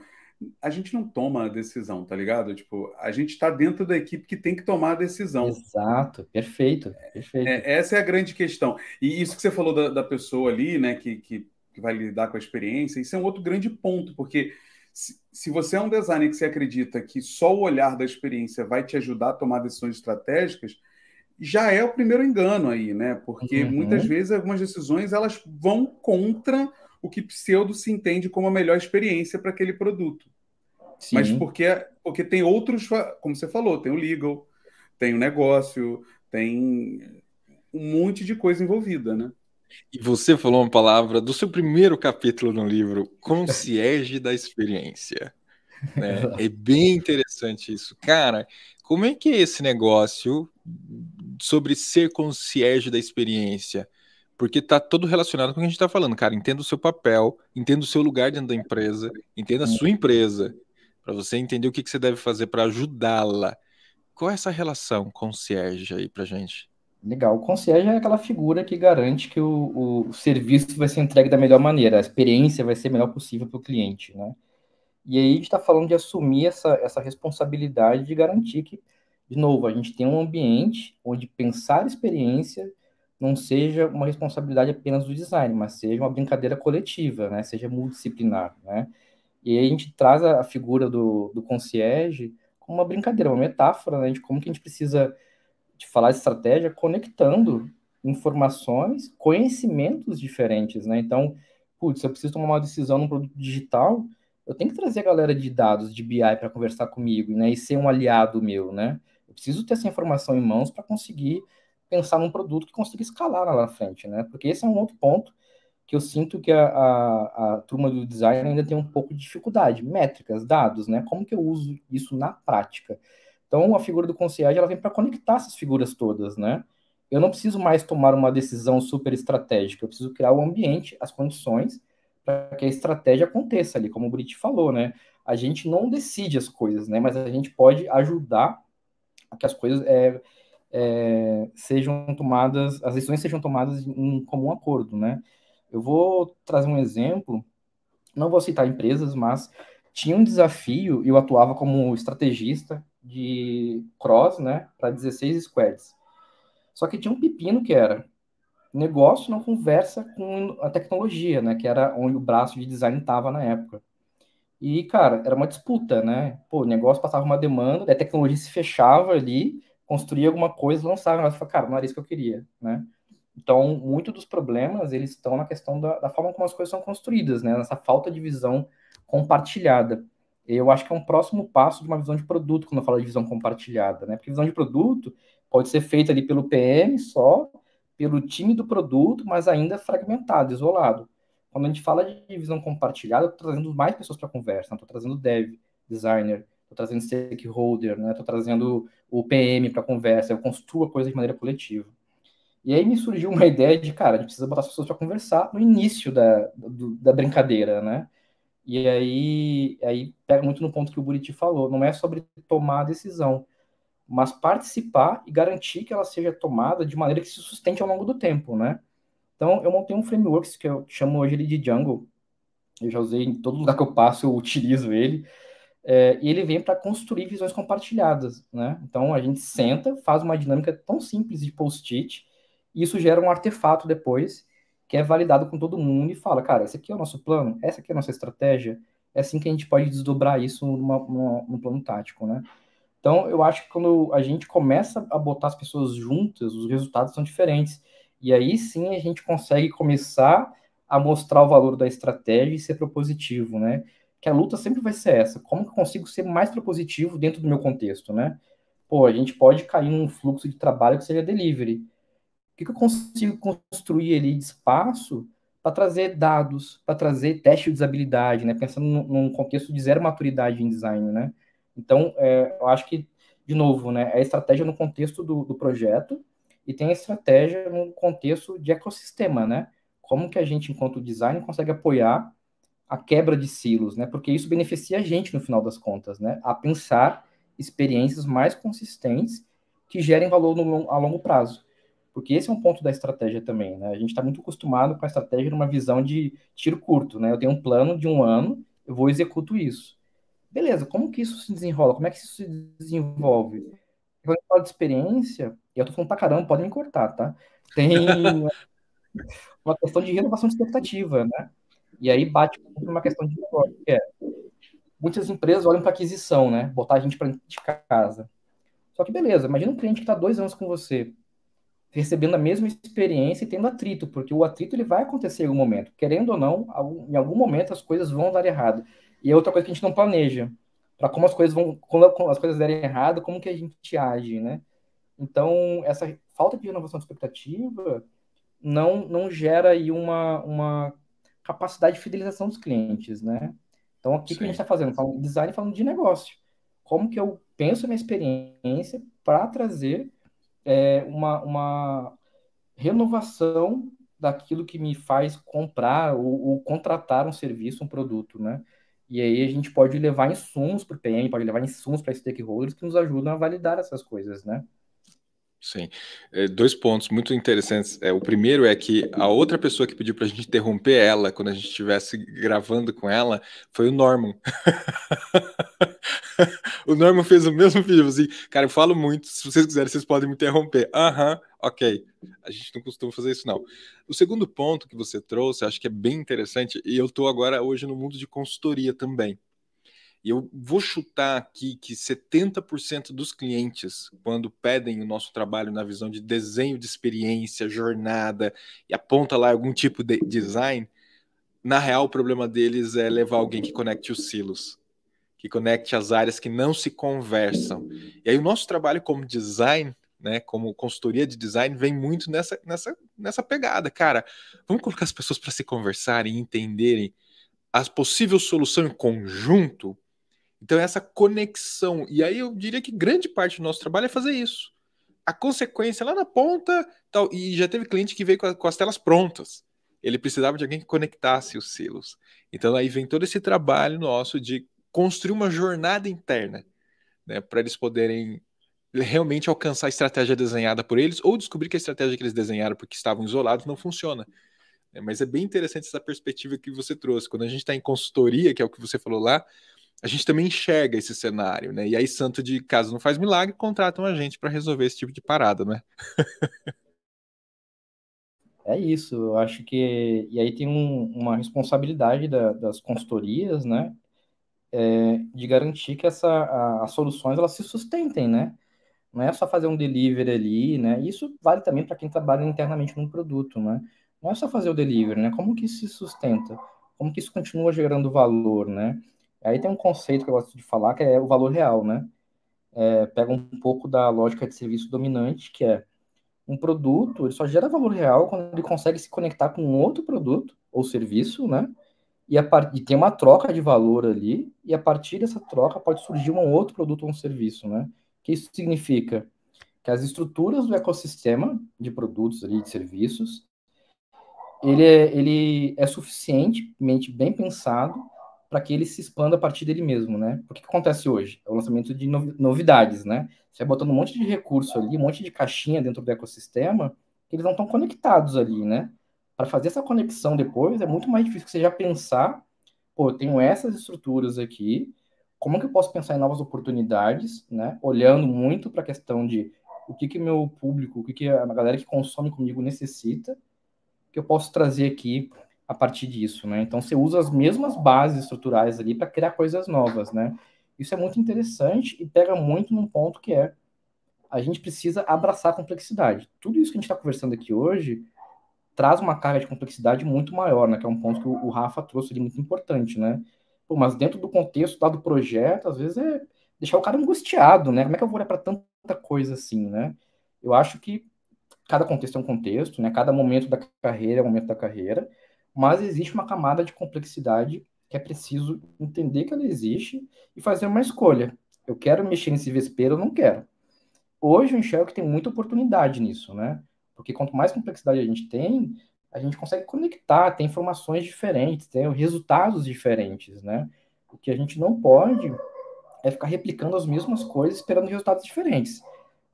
A gente não toma a decisão, tá ligado? Tipo, a gente está dentro da equipe que tem que tomar a decisão. Exato, perfeito, perfeito. É, essa é a grande questão. E isso que você falou da, da pessoa ali, né, que, que, que vai lidar com a experiência, isso é um outro grande ponto, porque se, você é um designer que você acredita que só o olhar da experiência vai te ajudar a tomar decisões estratégicas, já é o primeiro engano aí, né? Porque uhum. muitas vezes algumas decisões elas vão contra o que pseudo se entende como a melhor experiência para aquele produto. Sim. Mas porque, porque tem outros, como você falou, tem o legal, tem o negócio, tem um monte de coisa envolvida, né? E você falou uma palavra do seu primeiro capítulo no livro, concierge da experiência. Né? É bem interessante isso. Cara, como é que é esse negócio sobre ser concierge da experiência? Porque tá todo relacionado com o que a gente está falando, cara. Entenda o seu papel, entenda o seu lugar dentro da empresa, entenda a sua empresa, para você entender o que, que você deve fazer para ajudá-la. Qual é essa relação concierge aí pra gente? Legal. O concierge é aquela figura que garante que o, o serviço vai ser entregue da melhor maneira, a experiência vai ser a melhor possível para o cliente, né? E aí a gente está falando de assumir essa, essa responsabilidade de garantir que, de novo, a gente tem um ambiente onde pensar experiência não seja uma responsabilidade apenas do design, mas seja uma brincadeira coletiva, né? Seja multidisciplinar, né? E aí a gente traz a, figura do, do concierge como uma brincadeira, uma metáfora, né? De como que a gente precisa de falar estratégia conectando informações, conhecimentos diferentes, né? Então, putz, eu preciso tomar uma decisão num produto digital, eu tenho que trazer a galera de dados, de BI, para conversar comigo, né? E ser um aliado meu, né? Eu preciso ter essa informação em mãos para conseguir pensar num produto que consiga escalar lá na frente, né? Porque esse é um outro ponto que eu sinto que a, a, a turma do design ainda tem um pouco de dificuldade. Métricas, dados, né? Como que eu uso isso na prática? Então, a figura do concierge ela vem para conectar essas figuras todas, né? Eu não preciso mais tomar uma decisão super estratégica, eu preciso criar o ambiente, as condições para que a estratégia aconteça ali, como o Brit falou, né? A gente não decide as coisas, né? Mas a gente pode ajudar a que as coisas é, é, sejam tomadas, as decisões sejam tomadas em comum acordo, né? Eu vou trazer um exemplo, não vou citar empresas, mas tinha um desafio eu atuava como estrategista de cross, né, para 16 squads. Só que tinha um pepino que era negócio não conversa com a tecnologia, né, que era onde o braço de design estava na época. E, cara, era uma disputa, né? Pô, o negócio passava uma demanda, a tecnologia se fechava ali, construía alguma coisa, lançava, mas falava, cara, não era isso que eu queria, né? Então, muito dos problemas, eles estão na questão da, da forma como as coisas são construídas, né? Nessa falta de visão compartilhada eu acho que é um próximo passo de uma visão de produto, quando eu falo de visão compartilhada, né? Porque visão de produto pode ser feita ali pelo PM só, pelo time do produto, mas ainda fragmentado, isolado. Quando a gente fala de visão compartilhada, eu estou trazendo mais pessoas para a conversa, estou trazendo dev, designer, estou trazendo stakeholder, né? Trazendo o PM para a conversa, eu construo a coisa de maneira coletiva. E aí me surgiu uma ideia de, cara, a gente precisa botar as pessoas para conversar no início da, do, da brincadeira, né? E aí, aí pega muito no ponto que o Buriti falou, não é sobre tomar a decisão, mas participar e garantir que ela seja tomada de maneira que se sustente ao longo do tempo, né? Então, eu montei um framework que eu chamo hoje ele de Django. Eu já usei em todo lugar que eu passo, eu utilizo ele. É, e ele vem para construir visões compartilhadas, né? Então, a gente senta, faz uma dinâmica tão simples de post-it, e isso gera um artefato depois, que é validado com todo mundo e fala, cara, esse aqui é o nosso plano, essa aqui é a nossa estratégia, é assim que a gente pode desdobrar isso numa, numa, num plano tático, né? Então, eu acho que quando a gente começa a botar as pessoas juntas, os resultados são diferentes. E aí sim a gente consegue começar a mostrar o valor da estratégia e ser propositivo, né? Que a luta sempre vai ser essa. Como que eu consigo ser mais propositivo dentro do meu contexto, né? Pô, a gente pode cair num fluxo de trabalho que seja delivery que, que eu consigo construir ali de espaço para trazer dados, para trazer teste de usabilidade, né? Pensando num contexto de zero maturidade em design, né? Então, é, eu acho que, de novo, né, é a estratégia no contexto do, do projeto e tem a estratégia no contexto de ecossistema, né? Como que a gente, enquanto design, consegue apoiar a quebra de silos, né? Porque isso beneficia a gente, no final das contas, né? A pensar experiências mais consistentes que gerem valor no, a longo prazo. Porque esse é um ponto da estratégia também, né? A gente está muito acostumado com a estratégia numa visão de tiro curto, né? Eu tenho um plano de um ano, eu vou executo isso. Beleza, como que isso se desenrola? Como é que isso se desenvolve? Quando eu falo de experiência, e eu tô falando pra caramba, podem me cortar, tá? Tem uma questão de renovação de expectativa, né? E aí bate uma questão de negócio, que é muitas empresas olham para aquisição, né? Botar a gente para de casa. Só que beleza, imagina um cliente que está dois anos com você recebendo a mesma experiência e tendo atrito, porque o atrito ele vai acontecer em algum momento. Querendo ou não, em algum momento as coisas vão dar errado. E é outra coisa que a gente não planeja. Para como as coisas vão, quando as coisas derem errado, como que a gente age, né? Então, essa falta de renovação de expectativa não, não gera aí uma, uma capacidade de fidelização dos clientes, né? Então, o que, que a gente está fazendo? Falando design falando de negócio. Como que eu penso a minha experiência para trazer é, uma, uma renovação daquilo que me faz comprar ou, ou, contratar um serviço, um produto, né? E aí a gente pode levar insumos para o PM, pode levar insumos para stakeholders que nos ajudam a validar essas coisas, né? Sim. É, dois pontos muito interessantes. É, o primeiro é que a outra pessoa que pediu para a gente interromper ela quando a gente estivesse gravando com ela foi o Norman. o Norman fez o mesmo vídeo, assim, cara, eu falo muito, se vocês quiserem, vocês podem me interromper. Aham, uhum, ok. A gente não costuma fazer isso, não. O segundo ponto que você trouxe, acho que é bem interessante, e eu estou agora hoje no mundo de consultoria também. E eu vou chutar aqui que 70% dos clientes, quando pedem o nosso trabalho na visão de desenho de experiência, jornada, e aponta lá algum tipo de design, na real o problema deles é levar alguém que conecte os silos, que conecte as áreas que não se conversam. E aí o nosso trabalho como design, né, como consultoria de design, vem muito nessa, nessa, nessa pegada. Cara, vamos colocar as pessoas para se conversarem entenderem as possíveis soluções em conjunto então, essa conexão. E aí eu diria que grande parte do nosso trabalho é fazer isso. A consequência lá na ponta, tal, e já teve cliente que veio com, a, com as telas prontas. Ele precisava de alguém que conectasse os silos. Então aí vem todo esse trabalho nosso de construir uma jornada interna, né, para eles poderem realmente alcançar a estratégia desenhada por eles ou descobrir que a estratégia que eles desenharam porque estavam isolados não funciona. É, mas é bem interessante essa perspectiva que você trouxe. Quando a gente está em consultoria, que é o que você falou lá, a gente também enxerga esse cenário, né? E aí, santo de caso não faz milagre, contratam a gente para resolver esse tipo de parada, né? é isso, eu acho que. E aí tem um, uma responsabilidade da, das consultorias, né? É, de garantir que essa, a, as soluções elas se sustentem, né? Não é só fazer um delivery ali, né? Isso vale também para quem trabalha internamente no produto, né? Não é só fazer o delivery, né? Como que isso se sustenta? Como que isso continua gerando valor, né? Aí tem um conceito que eu gosto de falar, que é o valor real, né? É, pega um pouco da lógica de serviço dominante, que é um produto, ele só gera valor real quando ele consegue se conectar com outro produto ou serviço, né? E, a part... e tem uma troca de valor ali, e a partir dessa troca pode surgir um outro produto ou um serviço, né? O que isso significa? Que as estruturas do ecossistema de produtos ali, de serviços, ele é, ele é suficientemente bem pensado para que ele se expanda a partir dele mesmo, né? O que acontece hoje? É o lançamento de novidades, né? Você vai botando um monte de recurso ali, um monte de caixinha dentro do ecossistema, que eles não estão conectados ali, né? Para fazer essa conexão depois, é muito mais difícil que você já pensar, pô, eu tenho essas estruturas aqui, como que eu posso pensar em novas oportunidades, né? Olhando muito para a questão de o que que meu público, o que que a galera que consome comigo necessita, que eu posso trazer aqui a partir disso, né? Então você usa as mesmas bases estruturais ali para criar coisas novas, né? Isso é muito interessante e pega muito num ponto que é a gente precisa abraçar a complexidade. Tudo isso que a gente está conversando aqui hoje traz uma carga de complexidade muito maior, né? Que é um ponto que o Rafa trouxe ali muito importante, né? Pô, mas dentro do contexto lá do projeto, às vezes é deixar o cara angustiado, né? Como é que eu vou olhar para tanta coisa assim, né? Eu acho que cada contexto é um contexto, né? Cada momento da carreira é um momento da carreira mas existe uma camada de complexidade que é preciso entender que ela existe e fazer uma escolha. Eu quero mexer nesse vespeiro ou não quero. Hoje eu enxergo que tem muita oportunidade nisso, né? Porque quanto mais complexidade a gente tem, a gente consegue conectar, ter informações diferentes, ter resultados diferentes, né? O que a gente não pode é ficar replicando as mesmas coisas esperando resultados diferentes,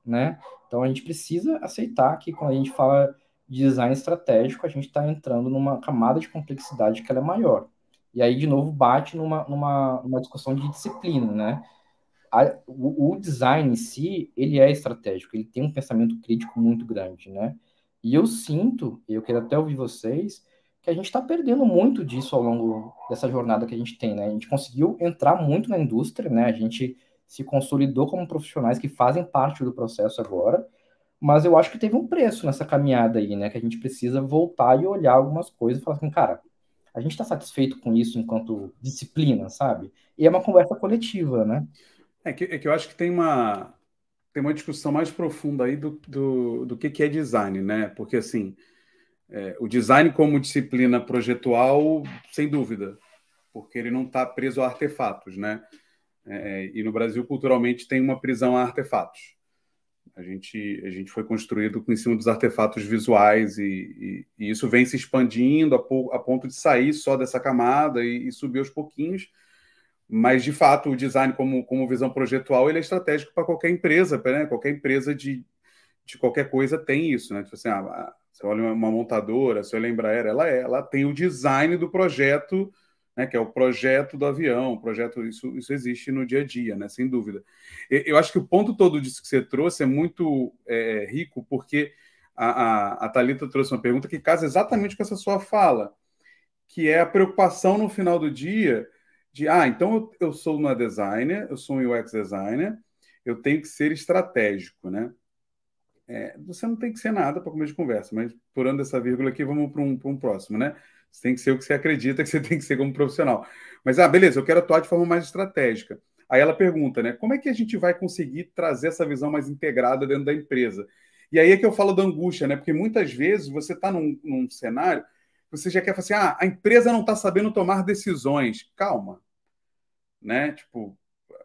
né? Então a gente precisa aceitar que quando a gente fala design estratégico, a gente está entrando numa camada de complexidade que ela é maior. E aí, de novo, bate numa, numa, numa discussão de disciplina, né? A, o, o, design em si, ele é estratégico, ele tem um pensamento crítico muito grande, né? E eu sinto, eu quero até ouvir vocês, que a gente está perdendo muito disso ao longo dessa jornada que a gente tem, né? A gente conseguiu entrar muito na indústria, né? A gente se consolidou como profissionais que fazem parte do processo agora, mas eu acho que teve um preço nessa caminhada aí, né? Que a gente precisa voltar e olhar algumas coisas e falar assim, cara, a gente está satisfeito com isso enquanto disciplina, sabe? E é uma conversa coletiva, né? É que, é que eu acho que tem uma, tem uma discussão mais profunda aí do, do, do que, que é design, né? Porque, assim, é, o design como disciplina projetual, sem dúvida, porque ele não está preso a artefatos, né? É, e no Brasil, culturalmente, tem uma prisão a artefatos. A gente, a gente foi construído em cima dos artefatos visuais e, e, e isso vem se expandindo a, a, ponto de sair só dessa camada e, e, subir aos pouquinhos. Mas, de fato, o design como, como visão projetual ele é estratégico para qualquer empresa. Né? Qualquer empresa de, de qualquer coisa tem isso. Né? Tipo assim, ah, você olha uma montadora, olha a Embraer, ela, é, ela tem o design do projeto né, que é o projeto do avião, o projeto, isso, isso existe no dia a dia, né, sem dúvida. Eu acho que o ponto todo disso que você trouxe é muito é, rico, porque a, a, a Thalita trouxe uma pergunta que casa exatamente com essa sua fala, que é a preocupação no final do dia de, ah, então eu, eu sou uma designer, eu sou um UX designer, eu tenho que ser estratégico, né? É, você não tem que ser nada para começo de conversa, mas purando essa vírgula aqui, vamos para um, um próximo, né? Você tem que ser o que você acredita que você tem que ser como profissional. Mas, ah, beleza, eu quero atuar de forma mais estratégica. Aí ela pergunta, né? Como é que a gente vai conseguir trazer essa visão mais integrada dentro da empresa? E aí é que eu falo da angústia, né? Porque muitas vezes você está num, num, cenário, você já quer falar assim, ah, a empresa não está sabendo tomar decisões. Calma. Né? Tipo,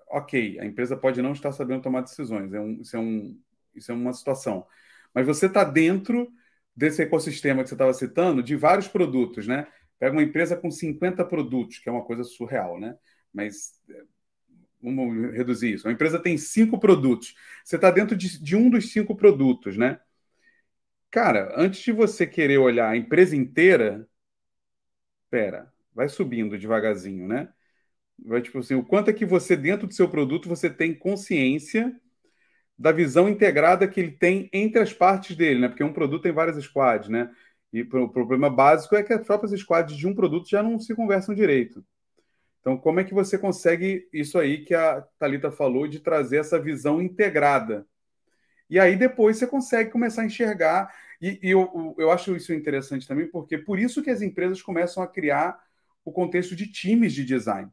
ok, a empresa pode não estar sabendo tomar decisões. É um, isso, é um, isso é uma situação. Mas você está dentro desse ecossistema que você estava citando, de vários produtos, né? Pega uma empresa com 50 produtos, que é uma coisa surreal, né? Mas é, vamos reduzir isso. Uma empresa tem cinco produtos. Você está dentro de, de, um dos cinco produtos, né? Cara, antes de você querer olhar a empresa inteira, pera, vai subindo devagarzinho, né? Vai tipo assim, o quanto é que você dentro do seu produto você tem consciência da visão integrada que ele tem entre as partes dele, né? Porque um produto tem várias squads, né? E o problema básico é que as próprias squads de um produto já não se conversam direito. Então, como é que você consegue isso aí que a Talita falou de trazer essa visão integrada? E aí depois você consegue começar a enxergar. E, e eu, eu acho isso interessante também, porque por isso que as empresas começam a criar o contexto de times de design.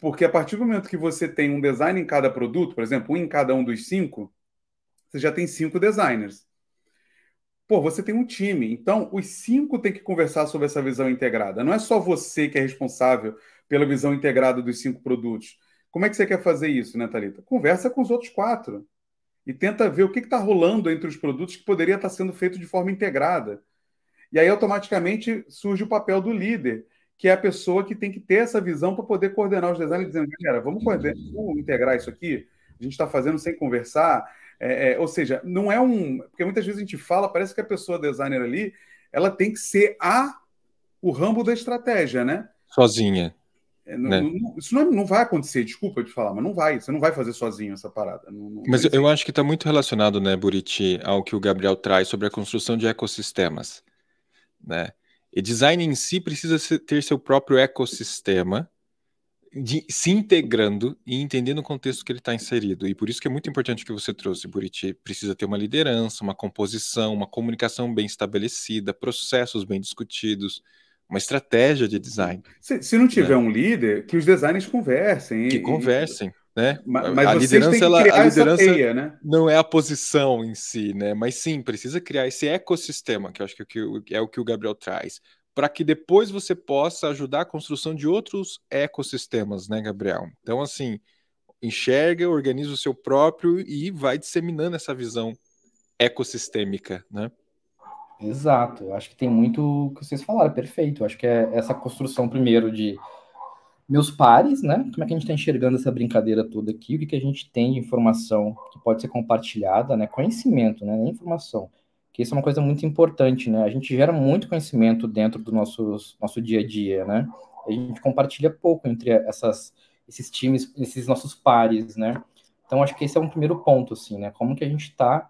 Porque a partir do momento que você tem um design em cada produto, por exemplo, um em cada um dos cinco, você já tem cinco designers. Pô, você tem um time. Então, os cinco têm que conversar sobre essa visão integrada. Não é só você que é responsável pela visão integrada dos cinco produtos. Como é que você quer fazer isso, né, Thalita? Conversa com os outros quatro e tenta ver o que está rolando entre os produtos que poderia estar tá sendo feito de forma integrada. E aí, automaticamente, surge o papel do líder, que é a pessoa que tem que ter essa visão para poder coordenar os designers, dizendo, galera, vamos, vamos integrar isso aqui? A gente está fazendo sem conversar. É, é, ou seja, não é um. Porque muitas vezes a gente fala, parece que a pessoa designer ali, ela tem que ser a o rambo da estratégia, né? Sozinha. É, né? não, isso não, não, vai acontecer, desculpa te falar, mas não vai. Você não vai fazer sozinho essa parada. Mas eu, eu acho que está muito relacionado, né, Buriti, ao que o Gabriel traz sobre a construção de ecossistemas. Né? E design em si precisa ter seu próprio ecossistema, de, se integrando e entendendo o contexto que ele está inserido. E por isso que é muito importante o que você trouxe, Buriti. Precisa ter uma liderança, uma composição, uma comunicação bem estabelecida, processos bem discutidos uma estratégia de design. Se, se não tiver né? um líder, que os designers conversem. Que e, conversem. Né? Mas, a liderança, ela, a liderança teia, né? não é a posição em si, né? Mas sim, precisa criar esse ecossistema, que eu acho que é o que o Gabriel traz, para que depois você possa ajudar a construção de outros ecossistemas, né, Gabriel? Então, assim, enxerga, organiza o seu próprio e vai disseminando essa visão ecossistêmica, né? Exato, eu acho que tem muito o que vocês falaram, perfeito. Eu acho que é essa construção primeiro de meus pares, né? Como é que a gente está enxergando essa brincadeira toda aqui? O que, que a gente tem de informação que pode ser compartilhada, né? Conhecimento, né? informação. Que isso é uma coisa muito importante, né? A gente gera muito conhecimento dentro do nosso, nosso dia a dia, né? A gente compartilha pouco entre essas, esses times, esses nossos pares, né? Então, acho que esse é um primeiro ponto, assim, né? Como que a gente está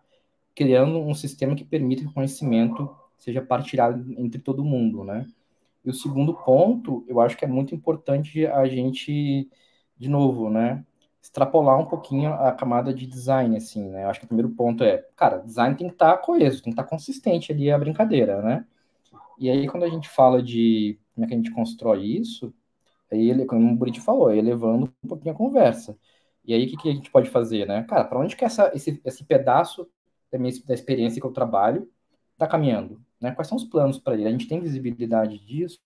criando um sistema que permita que o conhecimento seja partilhado entre todo mundo, né? E o segundo ponto, eu acho que é muito importante a gente, de novo, né, extrapolar um pouquinho a camada de design, assim, né? Eu acho que o primeiro ponto é, cara, design tem que estar tá coeso, tem que estar tá consistente ali a brincadeira, né? E aí, quando a gente fala de como é que a gente constrói isso, aí, ele, como o Buriti falou, elevando um pouquinho a conversa. E aí, o que, que a gente pode fazer, né? Cara, para onde que essa, esse, esse pedaço da minha da experiência que eu trabalho, está caminhando? Né? Quais são os planos para ele? A gente tem visibilidade disso?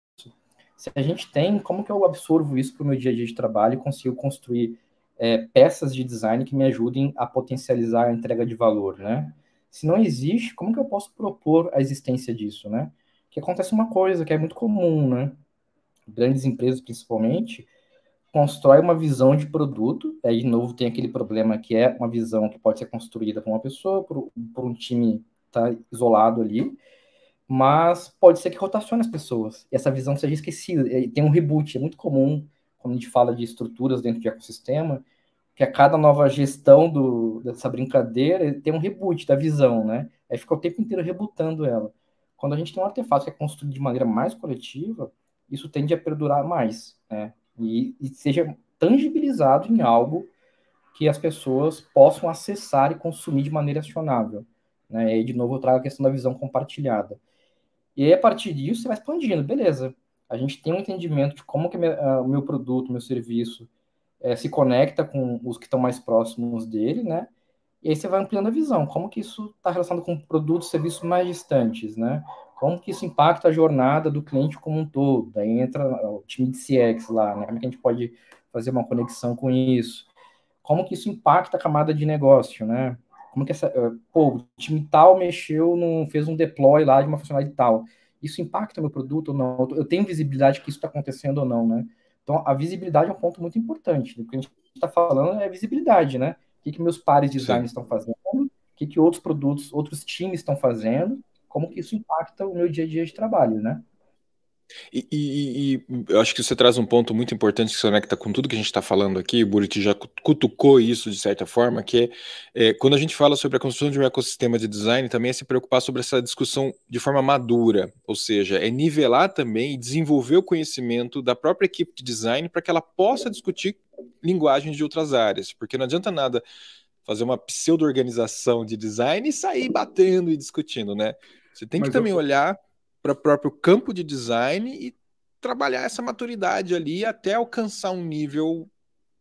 Se a gente tem, como que eu absorvo isso para o meu dia a dia de trabalho e consigo construir é, peças de design que me ajudem a potencializar a entrega de valor, né? Se não existe, como que eu posso propor a existência disso, né? Que acontece uma coisa que é muito comum, né? Grandes empresas, principalmente, constrói uma visão de produto, aí de novo tem aquele problema que é uma visão que pode ser construída por uma pessoa, por, por um time tá isolado ali, mas pode ser que rotacione as pessoas, e essa visão seja esquecida, e tem um reboot, é muito comum quando a gente fala de estruturas dentro de ecossistema, que a cada nova gestão do, dessa brincadeira tem um reboot da visão, né? Aí fica o tempo inteiro rebutando ela. Quando a gente tem um artefato que é construído de maneira mais coletiva, isso tende a perdurar mais, né? e, e seja tangibilizado em algo que as pessoas possam acessar e consumir de maneira acionável. Né? E, de novo, eu trago a questão da visão compartilhada. E aí, a partir disso, você vai expandindo. Beleza, a gente tem um entendimento de como que o meu produto, meu serviço uh, se conecta com os que estão mais próximos dele, né? E aí você vai ampliando a visão. Como que isso está relacionado com produtos e serviços mais distantes, né? como que isso impacta a jornada do cliente como um todo. Daí entra o time de CX lá, né? Como é que a gente pode fazer uma conexão com isso? Como que isso impacta a camada de negócio, né? Como que essa, eh, pô, o time tal mexeu, no, fez um deploy lá de uma funcionalidade tal. Isso impacta meu produto ou não? Eu tenho visibilidade que isso está acontecendo ou não, né? Então, a visibilidade é um ponto muito importante. O que a gente está falando é visibilidade, né? O que, que meus pares de design estão fazendo, o que, que outros produtos, outros times estão fazendo, como que isso impacta o meu dia a dia de trabalho, né? E, e, e, eu acho que você traz um ponto muito importante que se conecta com tudo que a gente está falando aqui, o Buriti já cutucou isso de certa forma, que é, é, quando a gente fala sobre a construção de um ecossistema de design, também é se preocupar sobre essa discussão de forma madura, ou seja, é nivelar também e desenvolver o conhecimento da própria equipe de design para que ela possa discutir linguagens de outras áreas, porque não adianta nada fazer uma pseudo-organização de design e sair batendo e discutindo, né? Você tem que Mas também eu... olhar para o próprio campo de design e trabalhar essa maturidade ali até alcançar um nível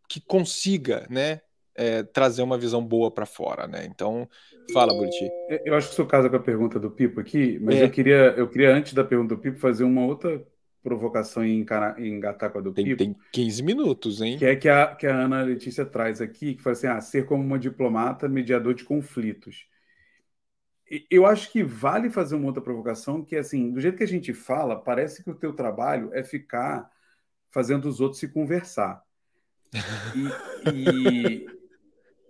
que consiga, né, é, trazer uma visão boa para fora, né? Então, fala, Buriti. Eu acho que isso casa com a pergunta do Pipo aqui, mas é. eu queria, eu queria antes da pergunta do Pipo fazer uma outra provocação e engatar com a do tem, Pipo. Tem 15 minutos, hein? Que é que a, que a Ana Letícia traz aqui, que fala assim, ah, ser como uma diplomata mediador de conflitos. Eu acho que vale fazer uma outra provocação, que é assim, do jeito que a gente fala, parece que o teu trabalho é ficar fazendo os outros se conversar. E, e,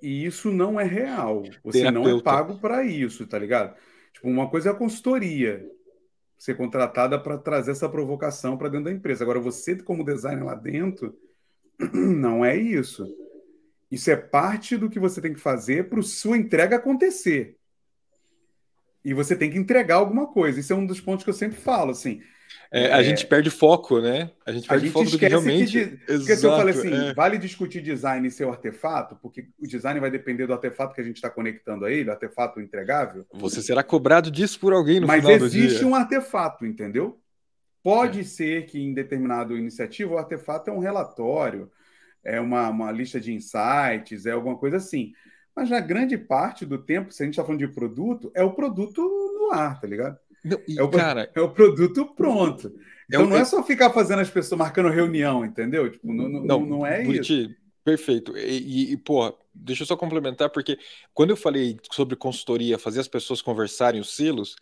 e isso não é real. Você Terapeuta. não é pago para isso, tá ligado? Tipo, uma coisa é a consultoria, ser contratada para trazer essa provocação para dentro da empresa. Agora, você, como designer lá dentro, não é isso. Isso é parte do que você tem que fazer para sua entrega acontecer. E você tem que entregar alguma coisa. Isso é um dos pontos que eu sempre falo, assim. É, a é, gente perde foco, né? A gente perde a gente foco do que realmente. Que, porque se eu falei assim, é. vale discutir design e seu artefato, porque o design vai depender do artefato que a gente está conectando aí, do artefato entregável. Você será cobrado disso por alguém no Mas final do dia. Mas existe um artefato, entendeu? Pode é. ser que em determinado iniciativa o artefato é um relatório, é uma, uma lista de insights, é alguma coisa assim. Mas na grande parte do tempo, se a gente está falando de produto, é o produto no ar, tá ligado? Não, e, é, o, cara, é o produto pronto. É então é não é só ficar fazendo as pessoas marcando reunião, entendeu? Tipo, não, não, não é Buriti, isso. Perfeito. E, e, pô, deixa eu só complementar, porque quando eu falei sobre consultoria, fazer as pessoas conversarem os silos,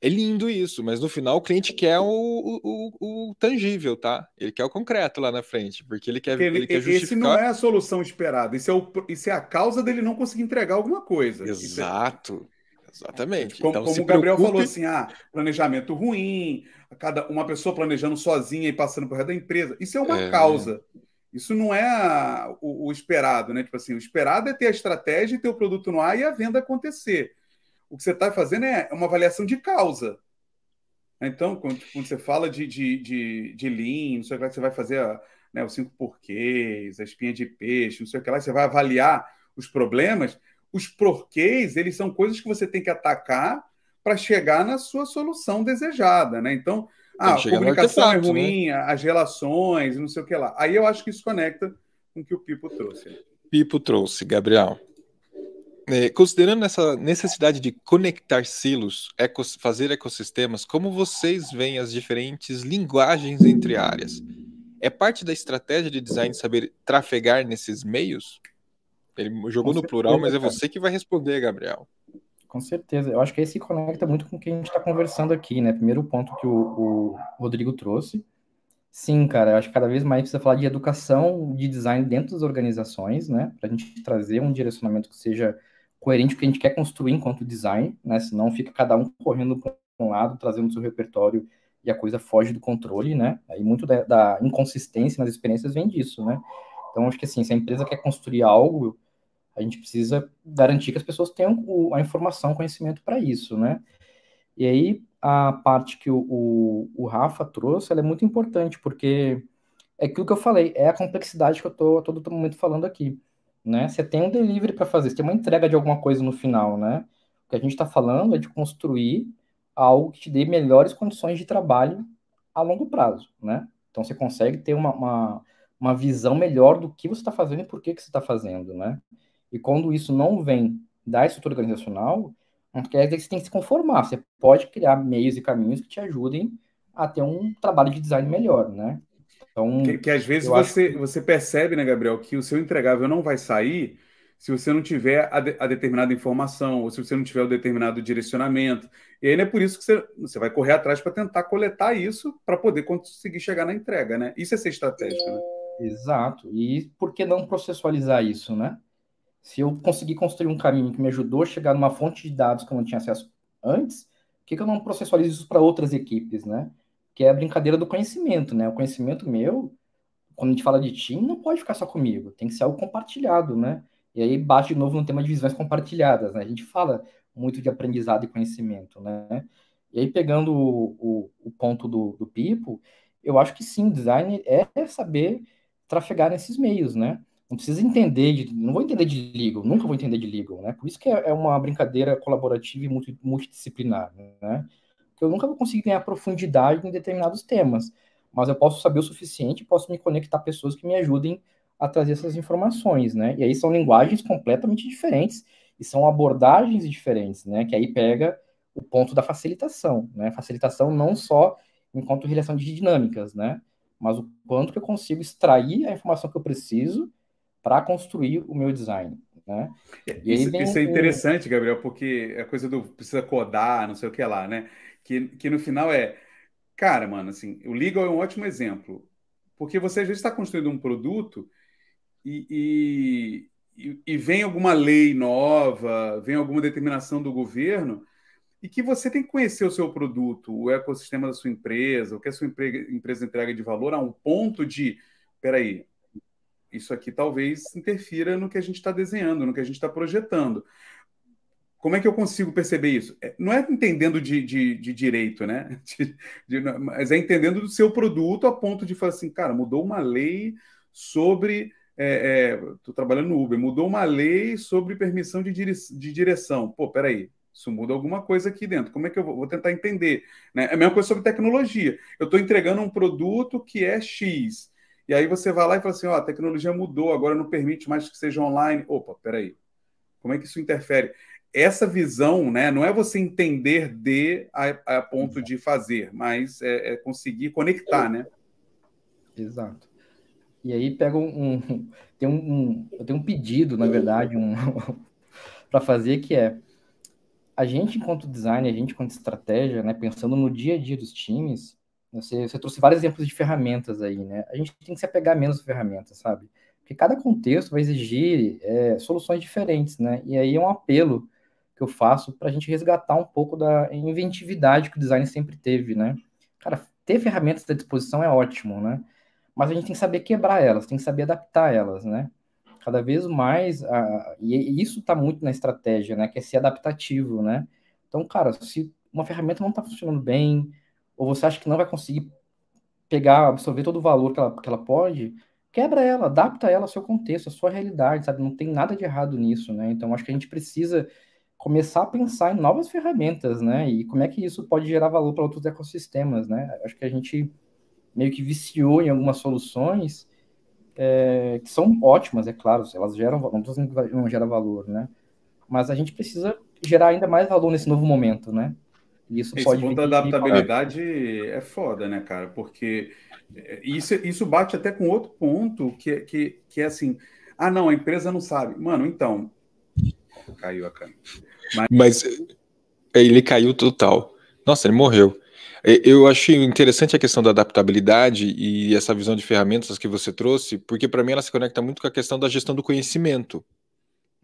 é lindo isso, mas no final o cliente quer o, o, o, tangível, tá? Ele quer o concreto lá na frente, porque ele quer, ele, ele quer justificar. Esse não é a solução esperada, isso é, o, isso é a causa dele não conseguir entregar alguma coisa. É Exato. Exatamente. Como, então, como o Gabriel preocupe... falou assim, ah, planejamento ruim, cada uma pessoa planejando sozinha e passando por resto da empresa. Isso é uma é... causa. Isso não é o, o, esperado, né? Tipo assim, o esperado é ter a estratégia e ter o produto no ar e a venda acontecer. O que você está fazendo é uma avaliação de causa. Então, quando, quando você fala de, de, de, de Lean, não sei o que, você vai fazer a, né, os cinco porquês, a espinha de peixe, não sei o que lá, você vai avaliar os problemas, os porquês, eles são coisas que você tem que atacar para chegar na sua solução desejada, né? Então, ah, a comunicação é ruim, né? as relações, não sei o que lá. Aí eu acho que isso conecta com o que o Pipo trouxe. Pipo trouxe, Gabriel. É, considerando essa necessidade de conectar silos, ecos, fazer ecossistemas, como vocês veem as diferentes linguagens entre áreas? É parte da estratégia de design saber trafegar nesses meios? Ele jogou no plural, mas é você que vai responder, Gabriel. Com certeza. Eu acho que esse conecta muito com o que a gente está conversando aqui, né? Primeiro ponto que o, o Rodrigo trouxe. Sim, cara, eu acho que cada vez mais precisa falar de educação de design dentro das organizações, né? Para a gente trazer um direcionamento que seja coerente com o que a gente quer construir enquanto design, né? Senão fica cada um correndo para um lado, trazendo seu repertório e a coisa foge do controle, né? Aí muito da, da inconsistência nas experiências vem disso, né? Então, acho que assim, se a empresa quer construir algo, a gente precisa garantir que as pessoas tenham a informação, o conhecimento para isso, né? E aí, a parte que o, o, o Rafa trouxe, ela é muito importante, porque é aquilo que eu falei, é a complexidade que eu estou todo momento falando aqui, né? Você tem um delivery para fazer, você tem uma entrega de alguma coisa no final, né? O que a gente está falando é de construir algo que te dê melhores condições de trabalho a longo prazo, né? Então, você consegue ter uma, uma, uma visão melhor do que você está fazendo e por que, que você está fazendo, né? E quando isso não vem da estrutura organizacional, não quer dizer que você tem que se conformar. Você pode criar meios e caminhos que te ajudem a ter um trabalho de design melhor, né? Então, que, que às vezes você, que... você percebe, né, Gabriel, que o seu entregável não vai sair se você não tiver a, de, a, determinada informação, ou se você não tiver o determinado direcionamento. E aí é por isso que você, você vai correr atrás para tentar coletar isso para poder conseguir chegar na entrega, né? Isso é ser estratégico, né? Exato. E por que não processualizar isso, né? Se eu conseguir construir um caminho que me ajudou a chegar numa fonte de dados que eu não tinha acesso antes, por que, que eu não processualizo isso para outras equipes, né? Que é a brincadeira do conhecimento, né? O conhecimento meu, quando a gente fala de time, não pode ficar só comigo, tem que ser algo compartilhado, né? E aí bate de novo no tema de visões compartilhadas, né? A gente fala muito de aprendizado e conhecimento, né? E aí, pegando o, o, o ponto do, do Pipo, eu acho que sim, o design é saber trafegar nesses meios, né? não precisa entender de, não vou entender de legal, nunca vou entender de legal, né? Por isso que é, é uma brincadeira colaborativa e multi, multidisciplinar, né? Porque eu nunca vou conseguir ganhar profundidade em determinados temas, mas eu posso saber o suficiente, posso me conectar a pessoas que me ajudem a trazer essas informações, né? E aí são linguagens completamente diferentes e são abordagens diferentes, né? Que aí pega o ponto da facilitação, né? Facilitação não só enquanto relação de dinâmicas, né? Mas o quanto que eu consigo extrair a informação que eu preciso para construir o meu design, né? Isso, isso, é interessante, Gabriel, porque é coisa do precisa codar, não sei o que lá, né? Que, que no final é, cara, mano, assim, o legal é um ótimo exemplo, porque você às vezes está construindo um produto e, e, e, vem alguma lei nova, vem alguma determinação do governo, e que você tem que conhecer o seu produto, o ecossistema da sua empresa, o que a sua empresa entrega de valor, a um ponto de, peraí, isso aqui talvez interfira no que a gente está desenhando, no que a gente está projetando. Como é que eu consigo perceber isso? É, não é entendendo de, de, de direito, né? De, mas é entendendo do seu produto a ponto de falar assim, cara, mudou uma lei sobre estou é, é, trabalhando no Uber, mudou uma lei sobre permissão de, dire, de direção. Pô, peraí, isso muda alguma coisa aqui dentro. Como é que eu vou, vou tentar entender? Né? É a mesma coisa sobre tecnologia. Eu estou entregando um produto que é X. E aí você vai lá e fala assim: ó, a tecnologia mudou, agora não permite mais que seja online. Opa, peraí. Como é que isso interfere? Essa visão, né, não é você entender de a, a ponto de fazer, mas é, é conseguir conectar, né? Exato. E aí pega um, um tem um, um, eu tenho um pedido, na verdade, um para fazer que é a gente enquanto design, a gente enquanto estratégia, né, pensando no dia a dia dos times, você, você trouxe vários exemplos de ferramentas aí, né? A gente tem que se apegar menos ferramentas, sabe? Porque cada contexto vai exigir é, soluções diferentes, né? E aí é um apelo que eu faço para a gente resgatar um pouco da inventividade que o design sempre teve, né? Cara, ter ferramentas à disposição é ótimo, né? mas a gente tem que saber quebrar elas, tem que saber adaptar elas, né? Cada vez mais, a, e isso está muito na estratégia, né? Que é ser adaptativo, né? Então, cara, se uma ferramenta não está funcionando bem, ou você acha que não vai conseguir pegar, absorver todo o valor que ela, que ela pode, quebra ela, adapta ela ao seu contexto, à sua realidade, sabe? Não tem nada de errado nisso, né? Então, acho que a gente precisa começar a pensar em novas ferramentas, né? E como é que isso pode gerar valor para outros ecossistemas, né? Acho que a gente meio que viciou em algumas soluções é, que são ótimas, é claro, elas geram, não estou dizendo que não gera valor, né? Mas a gente precisa gerar ainda mais valor nesse novo momento, né? E isso Esse pode ponto da adaptabilidade é foda, né, cara? Porque é, isso, isso bate até com outro ponto que, que, que é assim, ah, não, a empresa não sabe. Mano, então. Caiu a câmera. Mas... Mas ele caiu total. Nossa, ele morreu. Eu achei interessante a questão da adaptabilidade e essa visão de ferramentas que você trouxe, porque para mim ela se conecta muito com a questão da gestão do conhecimento,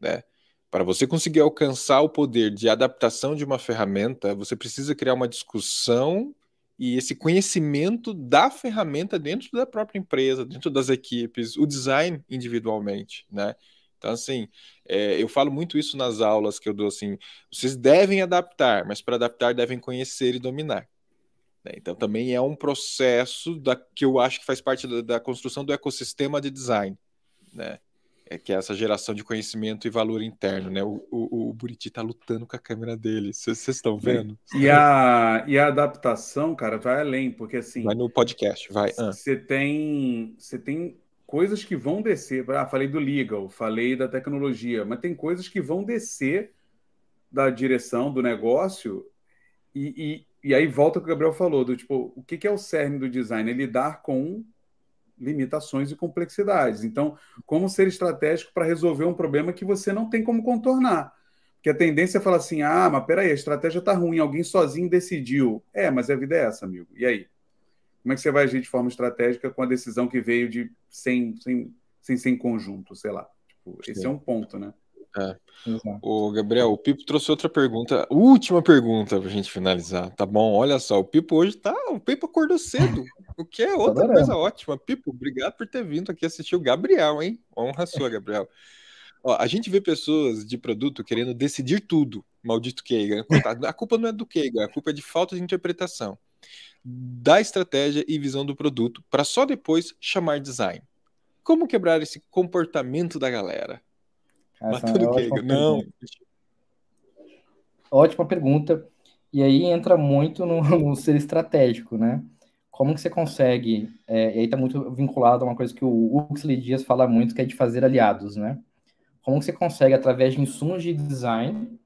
né? Para você conseguir alcançar o poder de adaptação de uma ferramenta, você precisa criar uma discussão e esse conhecimento da ferramenta dentro da própria empresa, dentro das equipes, o design individualmente, né? Então, assim, é, eu falo muito isso nas aulas que eu dou, assim, vocês devem adaptar, mas para adaptar devem conhecer e dominar. Né? Então também é um processo da, que eu acho que faz parte da, da construção do ecossistema de design, né? É que é essa geração de conhecimento e valor interno, né? O, o, o Buriti tá lutando com a câmera dele. Vocês estão vendo? E a, e a adaptação, cara, vai além, porque assim. Vai no podcast, vai. Você ah. tem, você tem coisas que vão descer. Ah, falei do legal, falei da tecnologia, mas tem coisas que vão descer da direção do negócio e, e aí volta o que o Gabriel falou, do tipo, o que, que é o cerne do design? É lidar com limitações e complexidades. Então, como ser estratégico para resolver um problema que você não tem como contornar? Porque a tendência é falar assim, ah, mas peraí, a estratégia está ruim, alguém sozinho decidiu. É, mas a vida é essa, amigo. E aí? Como é que você vai agir de forma estratégica com a decisão que veio de sem, sem, sem ser em conjunto, sei lá? Tipo, esse é um ponto, né? É. O Gabriel, o Pipo trouxe outra pergunta, última pergunta pra gente finalizar, tá bom? Olha só, o Pipo hoje tá, o Pipo acordou cedo, o que é outra coisa ótima. Pipo, obrigado por ter vindo aqui assistir o Gabriel, hein? Honra sua, Gabriel. Ó, a gente vê pessoas de produto querendo decidir tudo, maldito Keigan. A culpa não é do Keigan, a culpa é de falta de interpretação da estratégia e visão do produto para só depois chamar design. Como quebrar esse comportamento da galera? Essa é Não. Ótima pergunta. E aí entra muito no, no, ser estratégico, né? como que você consegue, é, e aí está muito vinculado a uma coisa que o Huxley Dias fala muito, que é de fazer aliados, né? Como que você consegue, através de insumos de design,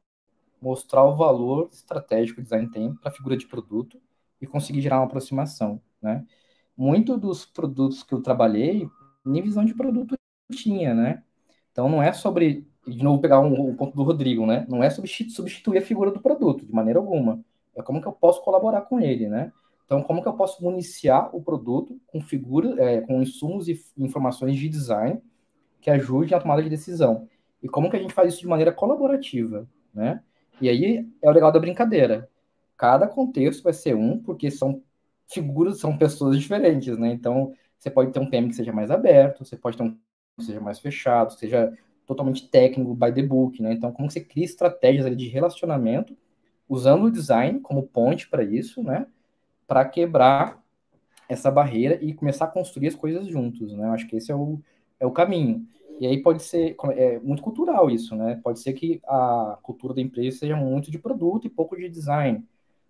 mostrar o valor estratégico que o design tem para a figura de produto e conseguir gerar uma aproximação, né? Muito dos produtos que eu trabalhei, nem visão de produto tinha, né? Então não é sobre, de novo pegar um, um ponto do Rodrigo, né? Não é substituir a figura do produto, de maneira alguma. É como que eu posso colaborar com ele, né? Então, como que eu posso municiar o produto com figura, é, com insumos e informações de design que ajude na tomada de decisão? E como que a gente faz isso de maneira colaborativa, né? E aí é o legal da brincadeira. Cada contexto vai ser um, porque são figuras, são pessoas diferentes, né? Então, você pode ter um PM que seja mais aberto, você pode ter um que seja mais fechado, seja totalmente técnico, by the book, né? Então, como você cria estratégias de relacionamento usando o design como ponte para isso, né? Para quebrar essa barreira e começar a construir as coisas juntos, né? Eu acho que esse é o, é o caminho. E aí pode ser é muito cultural isso, né? Pode ser que a cultura da empresa seja muito de produto e pouco de design.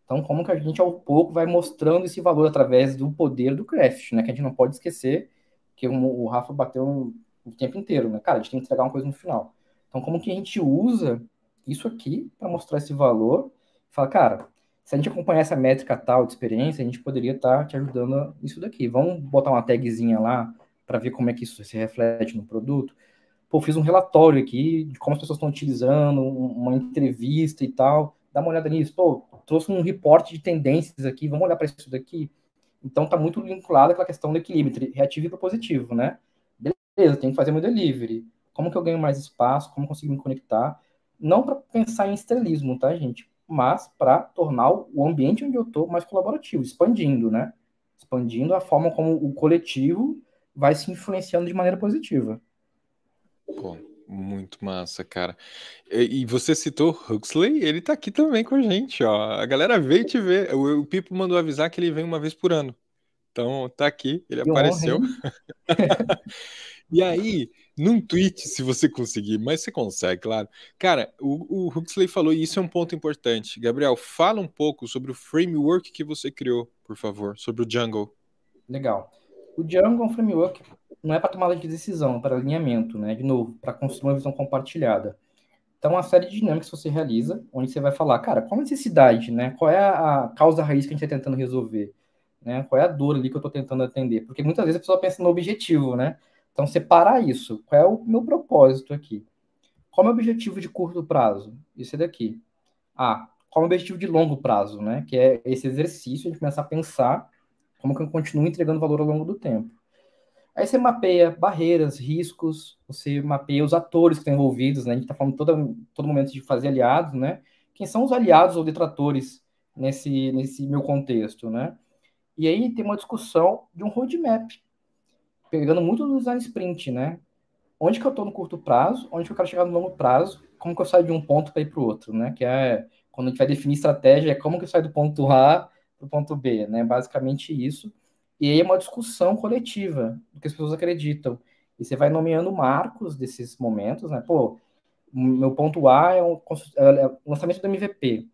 Então, como que a gente ao pouco vai mostrando esse valor através do poder do craft, né? Que a gente não pode esquecer que o Rafa bateu o tempo inteiro, né? Cara, a gente tem que entregar uma coisa no final. Então, como que a gente usa isso aqui para mostrar esse valor? Fala, cara, se a gente acompanhar essa métrica tal de experiência, a gente poderia estar tá te ajudando nisso daqui. Vamos botar uma tagzinha lá para ver como é que isso se reflete no produto. Pô, fiz um relatório aqui de como as pessoas estão utilizando, uma entrevista e tal. Dá uma olhada nisso. Pô, trouxe um reporte de tendências aqui, vamos olhar para isso daqui. Então, está muito vinculado com a questão do equilíbrio entre reativo e propositivo, né? Beleza, tenho que fazer meu delivery. Como que eu ganho mais espaço? Como consigo me conectar? Não para pensar em estrelismo, tá, gente? Mas para tornar o ambiente onde eu estou mais colaborativo, expandindo, né? Expandindo a forma como o coletivo vai se influenciando de maneira positiva. Pô, muito massa, cara. E, e você citou Huxley, ele tá aqui também com a gente, ó. A galera veio te ver. O, o Pipo mandou avisar que ele vem uma vez por ano. Então, tá aqui, ele que apareceu. e aí, num tweet, se você conseguir, mas você consegue, claro. Cara, o, o Huxley falou, e isso é um ponto importante. Gabriel, fala um pouco sobre o framework que você criou, por favor, sobre o Django. Legal. O Django é um framework, não é para tomada de decisão, é para alinhamento, né? De novo, para construir uma visão compartilhada. Então, uma série de dinâmicas você realiza, onde você vai falar, cara, qual a necessidade, né? Qual é a causa raiz que a gente está tentando resolver? Né? Qual é a dor ali que eu estou tentando atender? Porque muitas vezes a pessoa pensa no objetivo, né? Então, separar isso. Qual é o meu propósito aqui? Qual é o meu objetivo de curto prazo? Isso é daqui. Ah, qual é o objetivo de longo prazo, né? Que é esse exercício de começar a pensar como que eu continuo entregando valor ao longo do tempo. Aí você mapeia barreiras, riscos, você mapeia os atores que estão envolvidos, né? A gente está falando todo, todo momento de fazer aliados, né? Quem são os aliados ou detratores nesse, nesse meu contexto, né? E aí tem uma discussão de um roadmap, pegando muito no design sprint, né? Onde que eu estou no curto prazo, onde que eu quero chegar no longo prazo, como que eu saio de um ponto para ir para o outro, né? Que é quando a gente vai definir estratégia, é como que eu saio do ponto A para o ponto B, né? Basicamente isso. E aí é uma discussão coletiva do que as pessoas acreditam. E você vai nomeando marcos desses momentos, né? Pô, meu ponto A é, um, é o lançamento do MVP.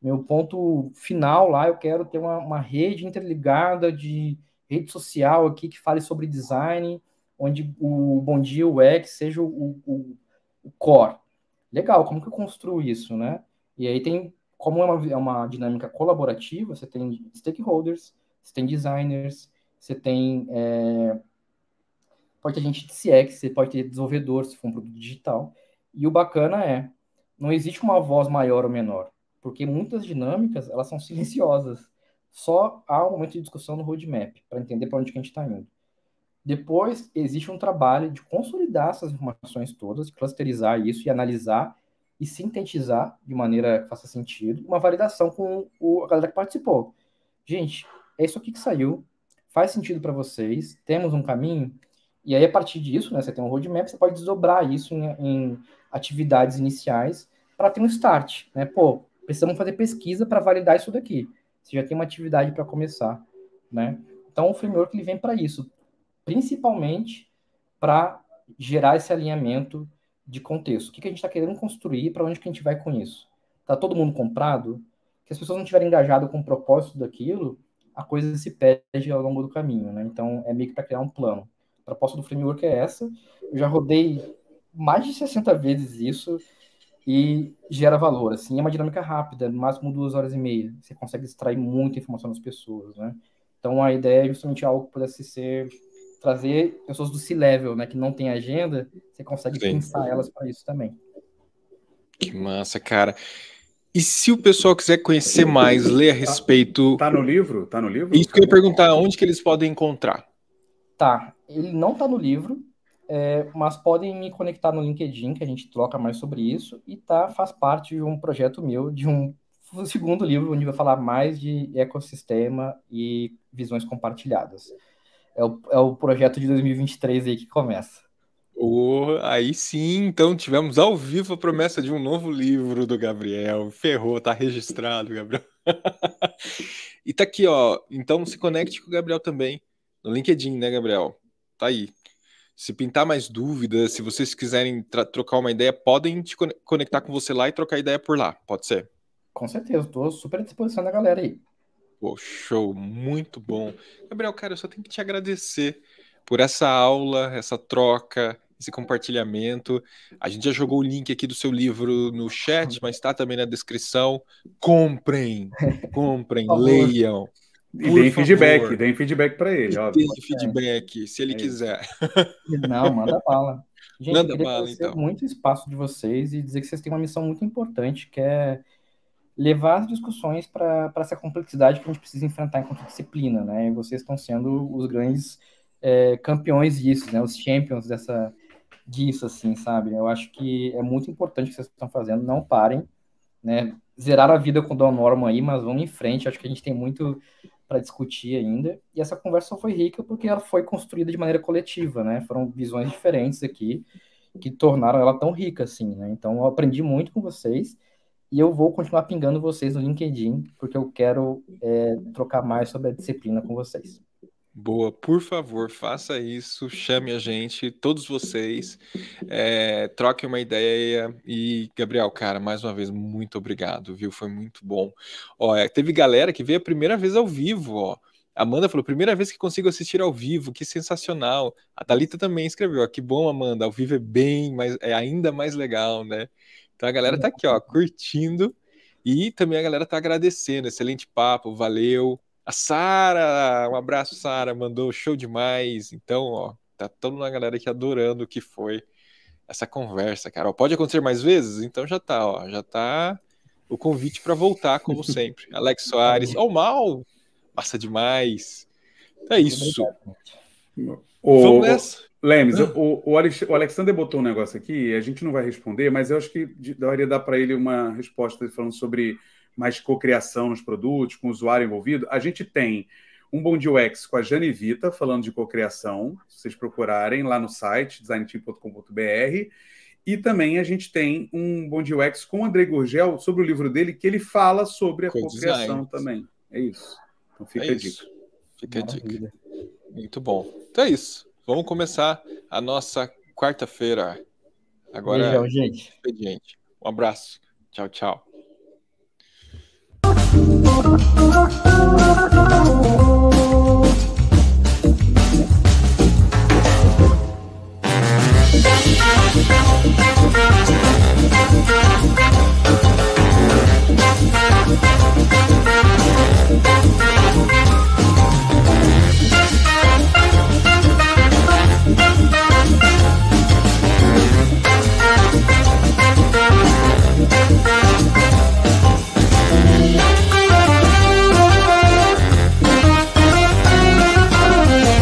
Meu ponto final lá, eu quero ter uma, uma rede interligada de rede social aqui que fale sobre design, onde o Bom Dia UX seja o, o, o core. Legal, como que eu construo isso, né? E aí tem, como é uma, é uma dinâmica colaborativa, você tem stakeholders, você tem designers, você tem. É, pode ter gente de CX, você pode ter desenvolvedor, se for um produto digital. E o bacana é, não existe uma voz maior ou menor, porque muitas dinâmicas elas são silenciosas. Só há um momento de discussão no roadmap, para entender para onde que a gente está indo. Depois, existe um trabalho de consolidar essas informações todas, clusterizar isso e analisar e sintetizar de maneira que faça sentido, uma validação com o, a galera que participou. Gente, é isso aqui que saiu, faz sentido para vocês, temos um caminho, e aí a partir disso, né, você tem um roadmap, você pode desdobrar isso em, em atividades iniciais para ter um start, né? Pô, precisamos fazer pesquisa para validar isso daqui. Você já tem uma atividade para começar, né? Então o framework ele vem para isso, principalmente para gerar esse alinhamento de contexto. O que, que a gente está querendo construir, para onde que a gente vai com isso? Tá todo mundo comprado? Que as pessoas não estiverem engajadas com o propósito daquilo, a coisa se perde ao longo do caminho, né? Então, é meio que para criar um plano. A proposta do framework é essa. Eu já rodei mais de 60 vezes isso e gera valor, assim, é uma dinâmica rápida, no máximo duas horas e meia. Você consegue extrair muita informação das pessoas, né? Então, a ideia é justamente algo que pudesse ser trazer pessoas do C-level, né, que não tem agenda, você consegue Sim. pensar elas para isso também. Que massa, cara. E se o pessoal quiser conhecer mais, ler a respeito. Tá, tá no livro? Tá no livro? Isso que eu ia perguntar, onde que eles podem encontrar? Tá, ele não tá no livro, é, mas podem me conectar no LinkedIn, que a gente troca mais sobre isso, e tá, faz parte de um projeto meu, de um segundo livro, onde vai falar mais de ecossistema e visões compartilhadas. É o, é o projeto de 2023 aí que começa. Oh, aí sim, então tivemos ao vivo a promessa de um novo livro do Gabriel. Ferrou, tá registrado, Gabriel. e tá aqui, ó. Então se conecte com o Gabriel também no LinkedIn, né, Gabriel? Tá aí. Se pintar mais dúvidas, se vocês quiserem trocar uma ideia, podem te conectar com você lá e trocar ideia por lá. Pode ser? Com certeza, estou super à disposição da galera aí. Pô, show, muito bom. Gabriel, cara, eu só tenho que te agradecer por essa aula, essa troca, esse compartilhamento. A gente já jogou o link aqui do seu livro no chat, mas está também na descrição. Comprem, comprem, leiam. E deem feedback, deem feedback para ele. Deem feedback, se ele é quiser. Não, manda bala. Gente, manda bala, então. muito espaço de vocês e dizer que vocês têm uma missão muito importante, que é levar as discussões para essa complexidade que a gente precisa enfrentar enquanto disciplina, né? E vocês estão sendo os grandes é, campeões disso, né? Os champions dessa, disso, assim, sabe? Eu acho que é muito importante o que vocês estão fazendo, não parem, né? Zerar a vida com o Don Norman aí, mas vamos em frente, acho que a gente tem muito para discutir ainda. E essa conversa foi rica porque ela foi construída de maneira coletiva, né? Foram visões diferentes aqui que tornaram ela tão rica assim, né? Então eu aprendi muito com vocês e eu vou continuar pingando vocês no LinkedIn porque eu quero é, trocar mais sobre a disciplina com vocês. Boa, por favor, faça isso, chame a gente, todos vocês, é, troquem uma ideia e, Gabriel, cara, mais uma vez, muito obrigado, viu? Foi muito bom. Ó, é, teve galera que veio a primeira vez ao vivo, ó. Amanda falou, primeira vez que consigo assistir ao vivo, que sensacional. A Thalita também escreveu, ó, que bom, Amanda, ao vivo é bem, mais, é ainda mais legal, né? Então a galera tá aqui, ó, curtindo e também a galera tá agradecendo, excelente papo, valeu. A Sara, um abraço, Sara, mandou show demais. Então, ó, tá toda uma galera aqui adorando o que foi essa conversa, cara. Ó, pode acontecer mais vezes? Então já tá, ó, já tá o convite para voltar, como sempre. Alex Soares, ó, oh, mal, passa demais. É isso. O, Vamos nessa. Lemes, ah. o, o, Alexander botou um negócio aqui, a gente não vai responder, mas eu acho que deveria dar para ele uma resposta falando sobre mais cocriação nos produtos, com o usuário envolvido, a gente tem um Bom UX com a Jane Vita, falando de cocriação, se vocês procurarem lá no site, designteam.com.br, e também a gente tem um Bom UX com o André Gurgel, sobre o livro dele, que ele fala sobre a cocriação também. É isso. Então fica é a dica. Fica a dica. Muito bom. Então é isso. Vamos começar a nossa quarta-feira. Agora, Beijão, gente. expediente. Um abraço. Tchau, tchau. Thank